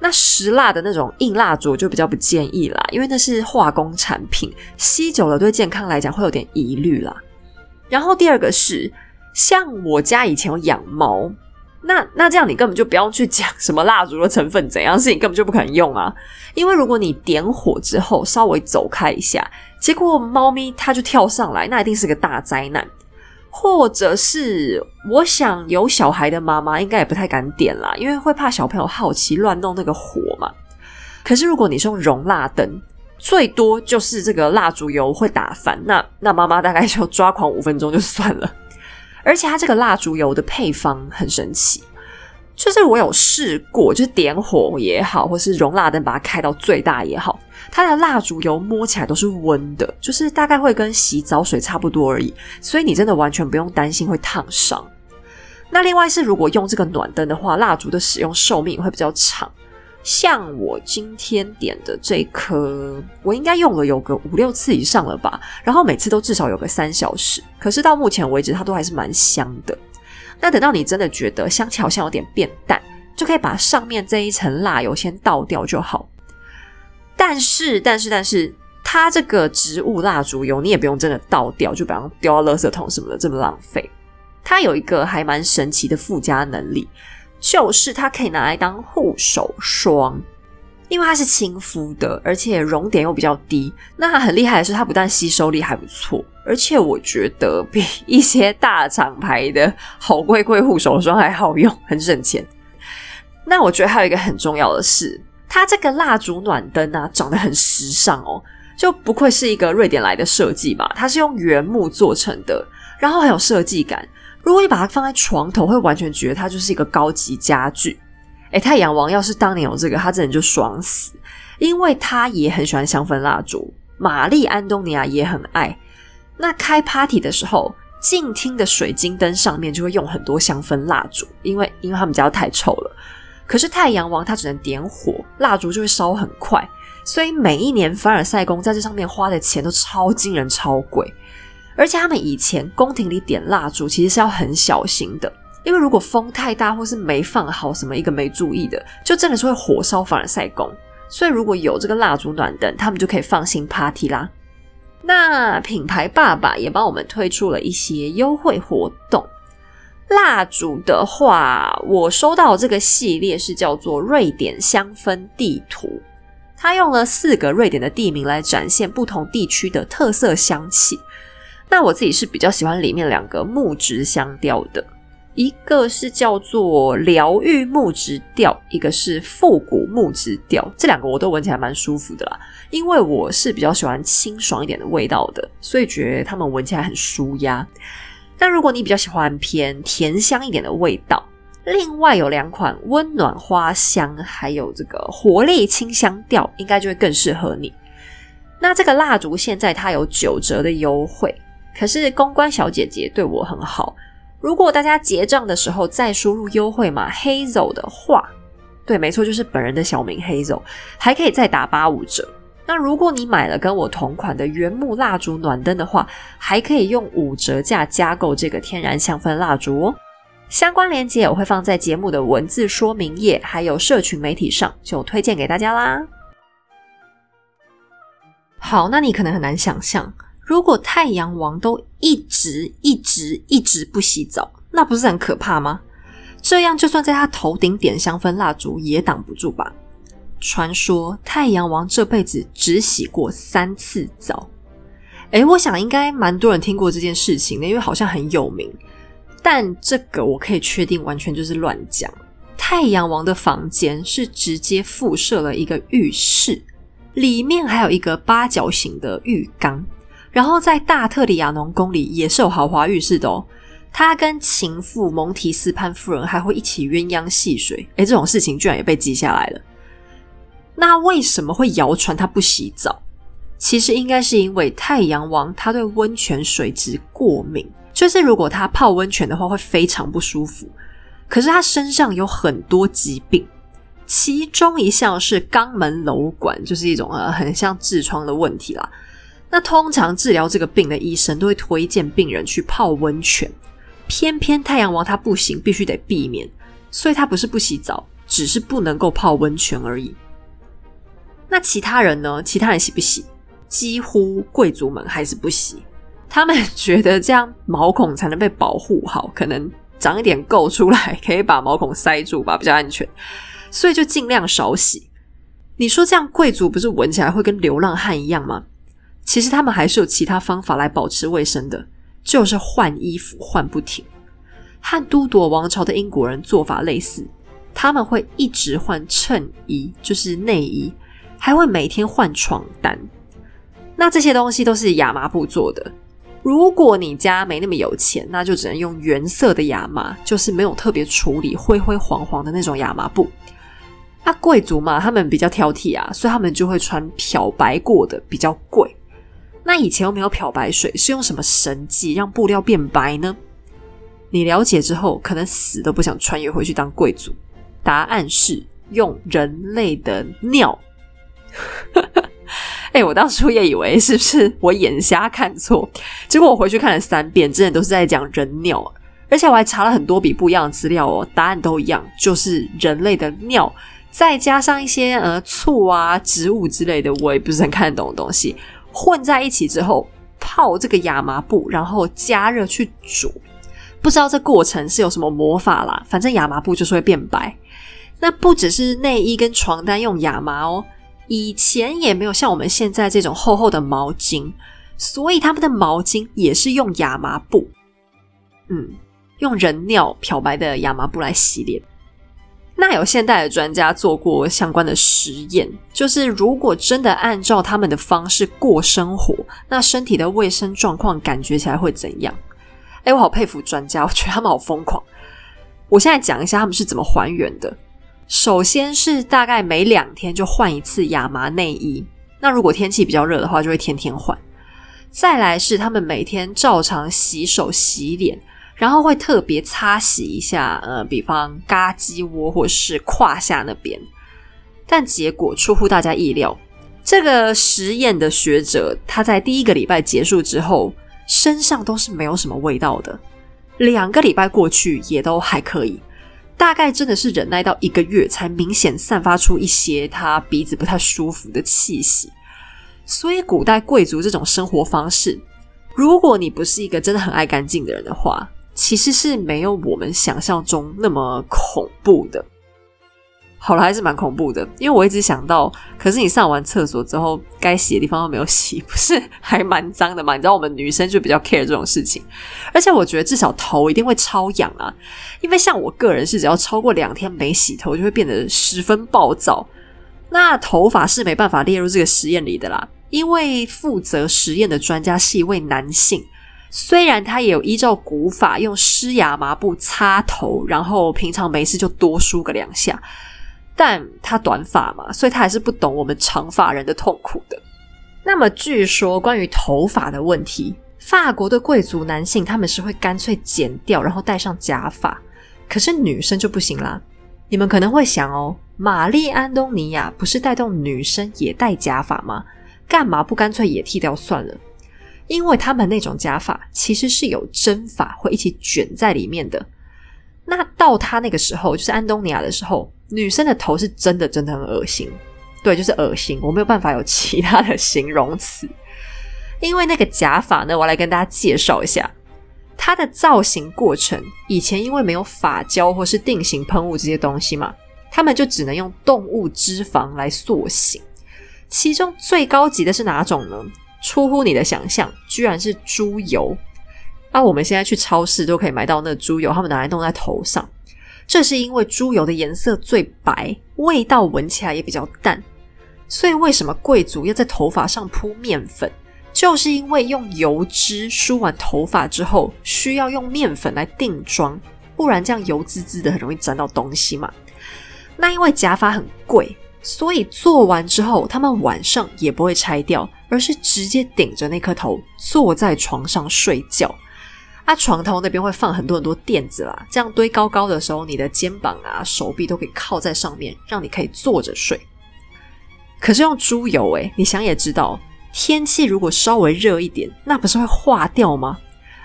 那石蜡的那种硬蜡烛就比较不建议啦，因为那是化工产品，吸久了对健康来讲会有点疑虑啦。然后第二个是，像我家以前有养猫，那那这样你根本就不用去讲什么蜡烛的成分怎样，是你根本就不可能用啊。因为如果你点火之后稍微走开一下，结果猫咪它就跳上来，那一定是个大灾难。或者是我想有小孩的妈妈应该也不太敢点啦，因为会怕小朋友好奇乱弄那个火嘛。可是如果你是用熔蜡灯，最多就是这个蜡烛油会打翻，那那妈妈大概就抓狂五分钟就算了。而且它这个蜡烛油的配方很神奇，就是我有试过，就是点火也好，或是熔蜡灯把它开到最大也好。它的蜡烛油摸起来都是温的，就是大概会跟洗澡水差不多而已，所以你真的完全不用担心会烫伤。那另外是如果用这个暖灯的话，蜡烛的使用寿命会比较长。像我今天点的这颗，我应该用了有个五六次以上了吧，然后每次都至少有个三小时。可是到目前为止，它都还是蛮香的。那等到你真的觉得香气好像有点变淡，就可以把上面这一层蜡油先倒掉就好。但是，但是，但是，它这个植物蜡烛油，你也不用真的倒掉，就比方丢到垃圾桶什么的，这么浪费。它有一个还蛮神奇的附加能力，就是它可以拿来当护手霜，因为它是亲肤的，而且熔点又比较低。那它很厉害的是，它不但吸收力还不错，而且我觉得比一些大厂牌的好贵贵护手霜还好用，很省钱。那我觉得还有一个很重要的是。它这个蜡烛暖灯啊，长得很时尚哦，就不愧是一个瑞典来的设计吧。它是用原木做成的，然后很有设计感。如果你把它放在床头，会完全觉得它就是一个高级家具。哎，太阳王要是当年有这个，他真的就爽死，因为他也很喜欢香氛蜡烛。玛丽安东尼亚也很爱。那开 party 的时候，静听的水晶灯上面就会用很多香氛蜡烛，因为因为他们家太臭了。可是太阳王他只能点火，蜡烛就会烧很快，所以每一年凡尔赛宫在这上面花的钱都超惊人、超贵。而且他们以前宫廷里点蜡烛其实是要很小心的，因为如果风太大或是没放好，什么一个没注意的，就真的是会火烧凡尔赛宫。所以如果有这个蜡烛暖灯，他们就可以放心 party 啦。那品牌爸爸也帮我们推出了一些优惠活动。蜡烛的话，我收到这个系列是叫做瑞典香氛地图，它用了四个瑞典的地名来展现不同地区的特色香气。那我自己是比较喜欢里面两个木质香调的，一个是叫做疗愈木质调，一个是复古木质调。这两个我都闻起来蛮舒服的啦，因为我是比较喜欢清爽一点的味道的，所以觉得它们闻起来很舒压。但如果你比较喜欢偏甜香一点的味道，另外有两款温暖花香，还有这个活力清香调，应该就会更适合你。那这个蜡烛现在它有九折的优惠，可是公关小姐姐对我很好，如果大家结账的时候再输入优惠码 Hazel 的话，对，没错，就是本人的小名 Hazel，还可以再打八五折。那如果你买了跟我同款的原木蜡烛暖灯的话，还可以用五折价加购这个天然香氛蜡烛哦。相关链接我会放在节目的文字说明页，还有社群媒体上，就推荐给大家啦。好，那你可能很难想象，如果太阳王都一直一直一直不洗澡，那不是很可怕吗？这样就算在他头顶点香氛蜡烛也挡不住吧。传说太阳王这辈子只洗过三次澡，诶，我想应该蛮多人听过这件事情的，因为好像很有名。但这个我可以确定，完全就是乱讲。太阳王的房间是直接附设了一个浴室，里面还有一个八角形的浴缸，然后在大特里亚农宫里也是有豪华浴室的哦。他跟情妇蒙提斯潘夫人还会一起鸳鸯戏水，诶，这种事情居然也被记下来了。那为什么会谣传他不洗澡？其实应该是因为太阳王他对温泉水质过敏，就是如果他泡温泉的话会非常不舒服。可是他身上有很多疾病，其中一项是肛门瘘管，就是一种呃很像痔疮的问题啦。那通常治疗这个病的医生都会推荐病人去泡温泉，偏偏太阳王他不行，必须得避免，所以他不是不洗澡，只是不能够泡温泉而已。那其他人呢？其他人洗不洗？几乎贵族们还是不洗，他们 觉得这样毛孔才能被保护好，可能长一点垢出来，可以把毛孔塞住吧，比较安全，所以就尽量少洗。你说这样贵族不是闻起来会跟流浪汉一样吗？其实他们还是有其他方法来保持卫生的，就是换衣服换不停。和都铎王朝的英国人做法类似，他们会一直换衬衣，就是内衣，还会每天换床单。那这些东西都是亚麻布做的。如果你家没那么有钱，那就只能用原色的亚麻，就是没有特别处理、灰灰黄黄的那种亚麻布。那贵族嘛，他们比较挑剔啊，所以他们就会穿漂白过的，比较贵。那以前又没有漂白水，是用什么神迹让布料变白呢？你了解之后，可能死都不想穿越回去当贵族。答案是用人类的尿。哎，我当初也以为是不是我眼瞎看错，结果我回去看了三遍，真的都是在讲人尿，而且我还查了很多笔不一样的资料哦，答案都一样，就是人类的尿，再加上一些呃醋啊、植物之类的，我也不是很看得懂的东西。混在一起之后，泡这个亚麻布，然后加热去煮，不知道这过程是有什么魔法啦。反正亚麻布就是会变白。那不只是内衣跟床单用亚麻哦，以前也没有像我们现在这种厚厚的毛巾，所以他们的毛巾也是用亚麻布，嗯，用人尿漂白的亚麻布来洗脸。那有现代的专家做过相关的实验，就是如果真的按照他们的方式过生活，那身体的卫生状况感觉起来会怎样？哎，我好佩服专家，我觉得他们好疯狂。我现在讲一下他们是怎么还原的。首先是大概每两天就换一次亚麻内衣，那如果天气比较热的话，就会天天换。再来是他们每天照常洗手洗脸。然后会特别擦洗一下，呃，比方嘎鸡窝或是胯下那边，但结果出乎大家意料，这个实验的学者他在第一个礼拜结束之后，身上都是没有什么味道的，两个礼拜过去也都还可以，大概真的是忍耐到一个月才明显散发出一些他鼻子不太舒服的气息，所以古代贵族这种生活方式，如果你不是一个真的很爱干净的人的话。其实是没有我们想象中那么恐怖的。好了，还是蛮恐怖的，因为我一直想到，可是你上完厕所之后，该洗的地方都没有洗，不是还蛮脏的嘛？你知道我们女生就比较 care 这种事情，而且我觉得至少头一定会超痒啊，因为像我个人是只要超过两天没洗头，就会变得十分暴躁。那头发是没办法列入这个实验里的啦，因为负责实验的专家是一位男性。虽然他也有依照古法用湿亚麻布擦头，然后平常没事就多梳个两下，但他短发嘛，所以他还是不懂我们长发人的痛苦的。那么，据说关于头发的问题，法国的贵族男性他们是会干脆剪掉，然后戴上假发，可是女生就不行啦。你们可能会想哦，玛丽安东尼亚不是带动女生也戴假发吗？干嘛不干脆也剃掉算了？因为他们那种假发其实是有针发会一起卷在里面的。那到他那个时候，就是安东尼亚的时候，女生的头是真的真的很恶心，对，就是恶心，我没有办法有其他的形容词。因为那个假发呢，我来跟大家介绍一下它的造型过程。以前因为没有发胶或是定型喷雾这些东西嘛，他们就只能用动物脂肪来塑形。其中最高级的是哪种呢？出乎你的想象，居然是猪油。那我们现在去超市都可以买到那猪油，他们拿来弄在头上。这是因为猪油的颜色最白，味道闻起来也比较淡。所以为什么贵族要在头发上铺面粉？就是因为用油脂梳完头发之后，需要用面粉来定妆，不然这样油滋滋的很容易沾到东西嘛。那因为假发很贵。所以做完之后，他们晚上也不会拆掉，而是直接顶着那颗头坐在床上睡觉。啊，床头那边会放很多很多垫子啦，这样堆高高的时候，你的肩膀啊、手臂都可以靠在上面，让你可以坐着睡。可是用猪油，诶，你想也知道，天气如果稍微热一点，那不是会化掉吗？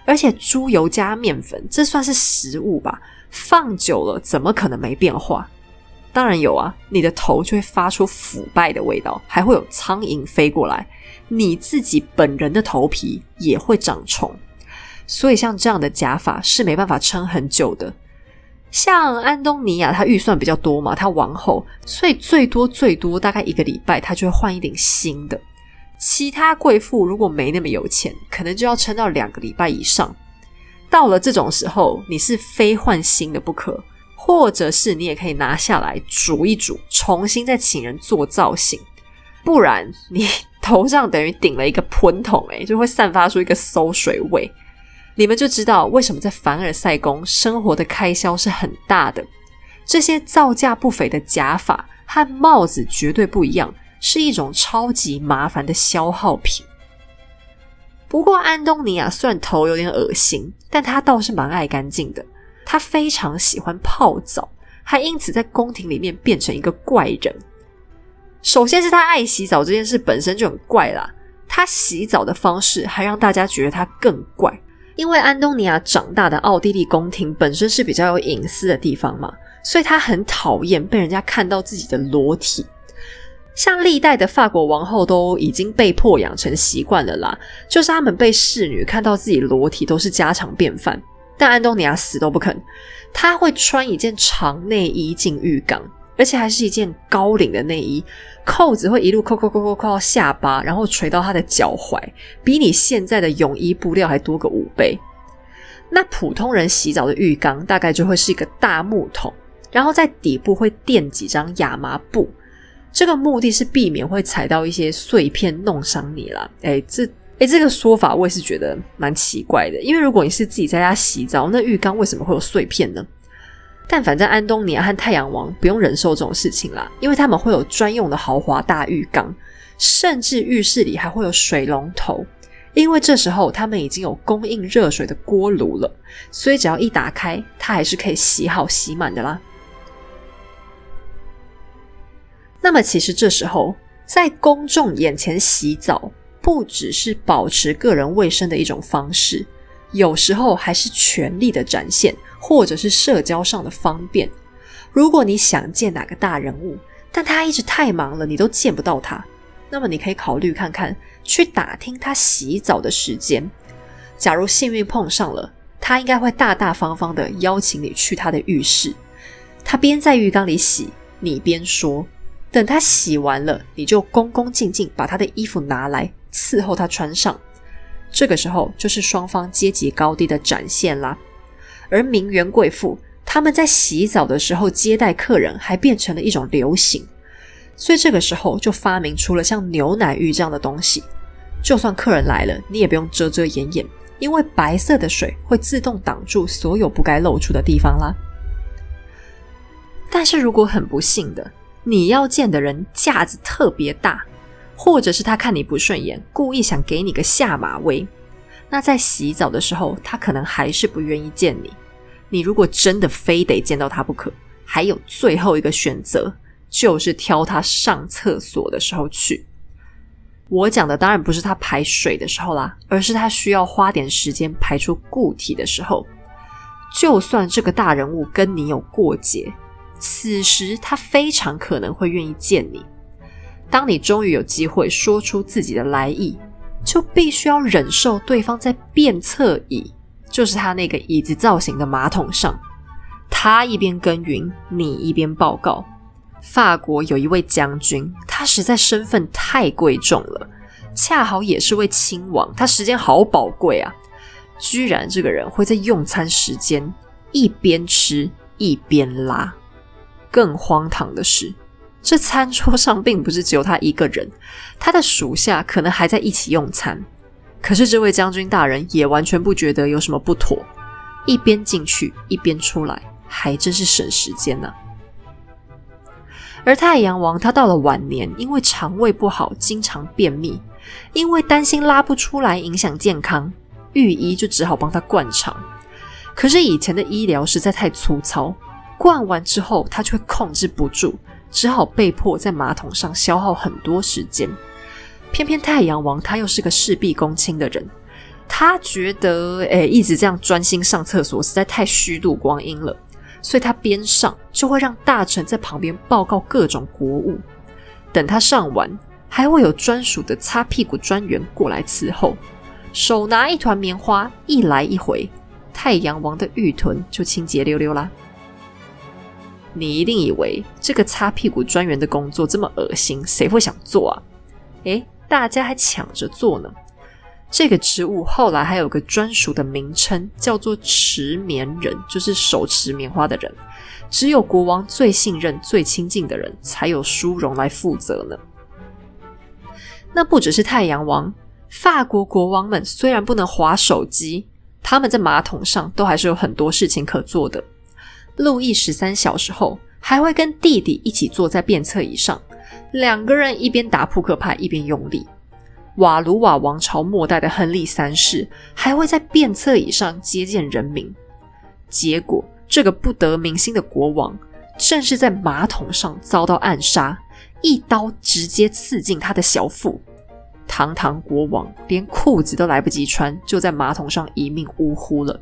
而且猪油加面粉，这算是食物吧？放久了怎么可能没变化？当然有啊！你的头就会发出腐败的味道，还会有苍蝇飞过来，你自己本人的头皮也会长虫。所以像这样的假发是没办法撑很久的。像安东尼亚，他预算比较多嘛，他王后，所以最多最多大概一个礼拜，他就会换一顶新的。其他贵妇如果没那么有钱，可能就要撑到两个礼拜以上。到了这种时候，你是非换新的不可，或者是你也可以拿下来煮一煮，重新再请人做造型，不然你头上等于顶了一个喷桶，诶，就会散发出一个馊水味。你们就知道为什么在凡尔赛宫生活的开销是很大的。这些造价不菲的假发和帽子绝对不一样，是一种超级麻烦的消耗品。不过安东尼啊虽然头有点恶心，但他倒是蛮爱干净的。他非常喜欢泡澡，还因此在宫廷里面变成一个怪人。首先是他爱洗澡这件事本身就很怪啦，他洗澡的方式还让大家觉得他更怪。因为安东尼亚长大的奥地利宫廷本身是比较有隐私的地方嘛，所以他很讨厌被人家看到自己的裸体。像历代的法国王后都已经被迫养成习惯了啦，就是他们被侍女看到自己裸体都是家常便饭。但安东尼亚死都不肯，他会穿一件长内衣进浴缸。而且还是一件高领的内衣，扣子会一路扣扣扣扣扣到下巴，然后垂到他的脚踝，比你现在的泳衣布料还多个五倍。那普通人洗澡的浴缸大概就会是一个大木桶，然后在底部会垫几张亚麻布，这个目的是避免会踩到一些碎片弄伤你啦。哎，这哎这个说法我也是觉得蛮奇怪的，因为如果你是自己在家洗澡，那浴缸为什么会有碎片呢？但反正安东尼和太阳王不用忍受这种事情啦，因为他们会有专用的豪华大浴缸，甚至浴室里还会有水龙头，因为这时候他们已经有供应热水的锅炉了，所以只要一打开，它还是可以洗好洗满的啦。那么其实这时候在公众眼前洗澡，不只是保持个人卫生的一种方式，有时候还是权力的展现。或者是社交上的方便。如果你想见哪个大人物，但他一直太忙了，你都见不到他，那么你可以考虑看看，去打听他洗澡的时间。假如幸运碰上了，他应该会大大方方的邀请你去他的浴室。他边在浴缸里洗，你边说。等他洗完了，你就恭恭敬敬把他的衣服拿来伺候他穿上。这个时候就是双方阶级高低的展现啦。而名媛贵妇他们在洗澡的时候接待客人，还变成了一种流行，所以这个时候就发明出了像牛奶浴这样的东西。就算客人来了，你也不用遮遮掩掩，因为白色的水会自动挡住所有不该露出的地方啦。但是如果很不幸的，你要见的人架子特别大，或者是他看你不顺眼，故意想给你个下马威。那在洗澡的时候，他可能还是不愿意见你。你如果真的非得见到他不可，还有最后一个选择，就是挑他上厕所的时候去。我讲的当然不是他排水的时候啦，而是他需要花点时间排出固体的时候。就算这个大人物跟你有过节，此时他非常可能会愿意见你。当你终于有机会说出自己的来意。就必须要忍受对方在便厕椅，就是他那个椅子造型的马桶上，他一边耕耘，你一边报告。法国有一位将军，他实在身份太贵重了，恰好也是位亲王，他时间好宝贵啊！居然这个人会在用餐时间一边吃一边拉。更荒唐的是。这餐桌上并不是只有他一个人，他的属下可能还在一起用餐。可是这位将军大人也完全不觉得有什么不妥，一边进去一边出来，还真是省时间呢。而太阳王他到了晚年，因为肠胃不好，经常便秘，因为担心拉不出来影响健康，御医就只好帮他灌肠。可是以前的医疗实在太粗糙，灌完之后他却控制不住。只好被迫在马桶上消耗很多时间。偏偏太阳王他又是个事必躬亲的人，他觉得诶一直这样专心上厕所实在太虚度光阴了，所以他边上就会让大臣在旁边报告各种国务。等他上完，还会有专属的擦屁股专员过来伺候，手拿一团棉花，一来一回，太阳王的玉臀就清洁溜溜啦。你一定以为这个擦屁股专员的工作这么恶心，谁会想做啊？诶，大家还抢着做呢。这个职务后来还有个专属的名称，叫做持棉人，就是手持棉花的人。只有国王最信任、最亲近的人才有殊荣来负责呢。那不只是太阳王，法国国王们虽然不能划手机，他们在马桶上都还是有很多事情可做的。路易十三小时候还会跟弟弟一起坐在便厕椅上，两个人一边打扑克牌一边用力。瓦卢瓦王朝末代的亨利三世还会在便厕椅上接见人民。结果，这个不得民心的国王，正是在马桶上遭到暗杀，一刀直接刺进他的小腹。堂堂国王连裤子都来不及穿，就在马桶上一命呜呼了。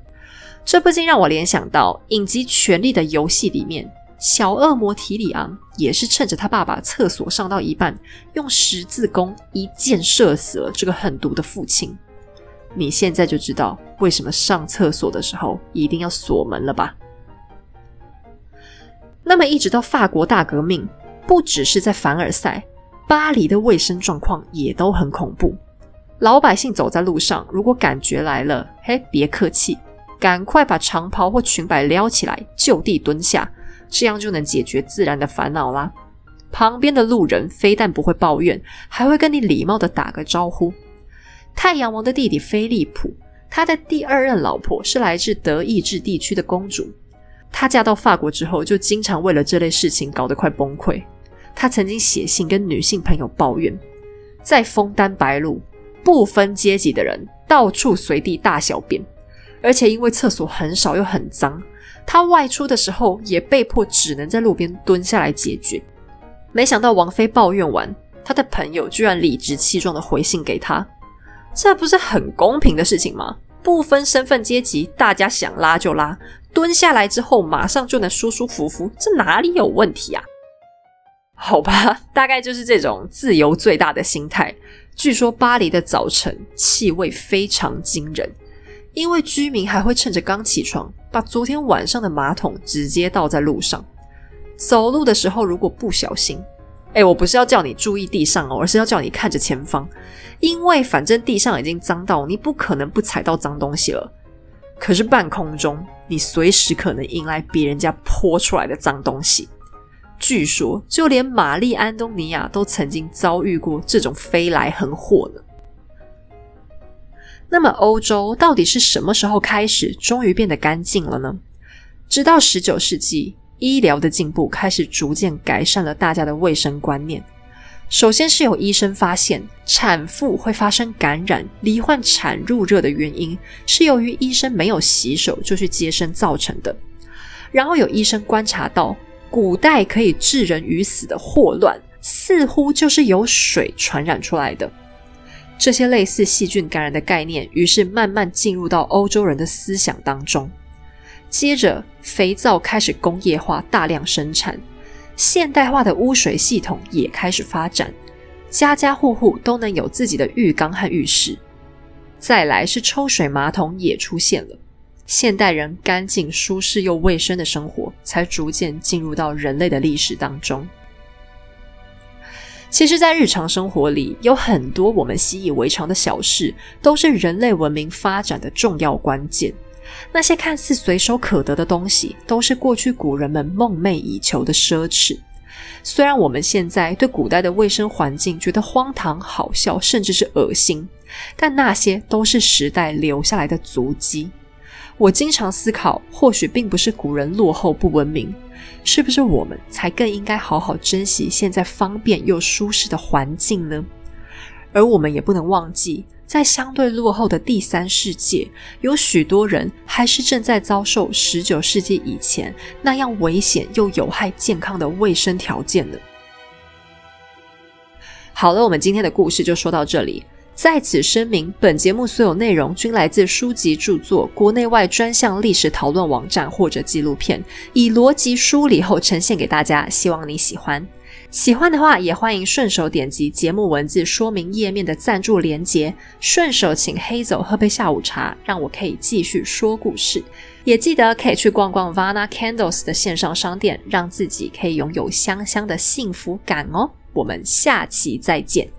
这不禁让我联想到影集《权力的游戏》里面，小恶魔提里昂也是趁着他爸爸厕所上到一半，用十字弓一箭射死了这个狠毒的父亲。你现在就知道为什么上厕所的时候一定要锁门了吧？那么一直到法国大革命，不只是在凡尔赛，巴黎的卫生状况也都很恐怖。老百姓走在路上，如果感觉来了，嘿，别客气。赶快把长袍或裙摆撩起来，就地蹲下，这样就能解决自然的烦恼啦。旁边的路人非但不会抱怨，还会跟你礼貌的打个招呼。太阳王的弟弟菲利普，他的第二任老婆是来自德意志地区的公主。她嫁到法国之后，就经常为了这类事情搞得快崩溃。她曾经写信跟女性朋友抱怨，在枫丹白露，不分阶级的人到处随地大小便。而且因为厕所很少又很脏，他外出的时候也被迫只能在路边蹲下来解决。没想到王菲抱怨完，他的朋友居然理直气壮的回信给他，这不是很公平的事情吗？不分身份阶级，大家想拉就拉，蹲下来之后马上就能舒舒服服，这哪里有问题啊？好吧，大概就是这种自由最大的心态。据说巴黎的早晨气味非常惊人。因为居民还会趁着刚起床，把昨天晚上的马桶直接倒在路上。走路的时候如果不小心，哎，我不是要叫你注意地上哦，而是要叫你看着前方，因为反正地上已经脏到，你不可能不踩到脏东西了。可是半空中，你随时可能迎来别人家泼出来的脏东西。据说，就连玛丽安东尼亚都曾经遭遇过这种飞来横祸呢。那么，欧洲到底是什么时候开始终于变得干净了呢？直到十九世纪，医疗的进步开始逐渐改善了大家的卫生观念。首先是有医生发现，产妇会发生感染、罹患产褥热的原因是由于医生没有洗手就去接生造成的。然后有医生观察到，古代可以致人于死的霍乱，似乎就是由水传染出来的。这些类似细菌感染的概念，于是慢慢进入到欧洲人的思想当中。接着，肥皂开始工业化，大量生产，现代化的污水系统也开始发展，家家户户都能有自己的浴缸和浴室。再来是抽水马桶也出现了，现代人干净、舒适又卫生的生活才逐渐进入到人类的历史当中。其实，在日常生活里，有很多我们习以为常的小事，都是人类文明发展的重要关键。那些看似随手可得的东西，都是过去古人们梦寐以求的奢侈。虽然我们现在对古代的卫生环境觉得荒唐、好笑，甚至是恶心，但那些都是时代留下来的足迹。我经常思考，或许并不是古人落后不文明。是不是我们才更应该好好珍惜现在方便又舒适的环境呢？而我们也不能忘记，在相对落后的第三世界，有许多人还是正在遭受十九世纪以前那样危险又有害健康的卫生条件呢。好了，我们今天的故事就说到这里。在此声明，本节目所有内容均来自书籍著作、国内外专项历史讨论网站或者纪录片，以逻辑梳理后呈现给大家，希望你喜欢。喜欢的话，也欢迎顺手点击节目文字说明页面的赞助连结，顺手请黑走喝杯下午茶，让我可以继续说故事。也记得可以去逛逛 Vana Candles 的线上商店，让自己可以拥有香香的幸福感哦。我们下期再见。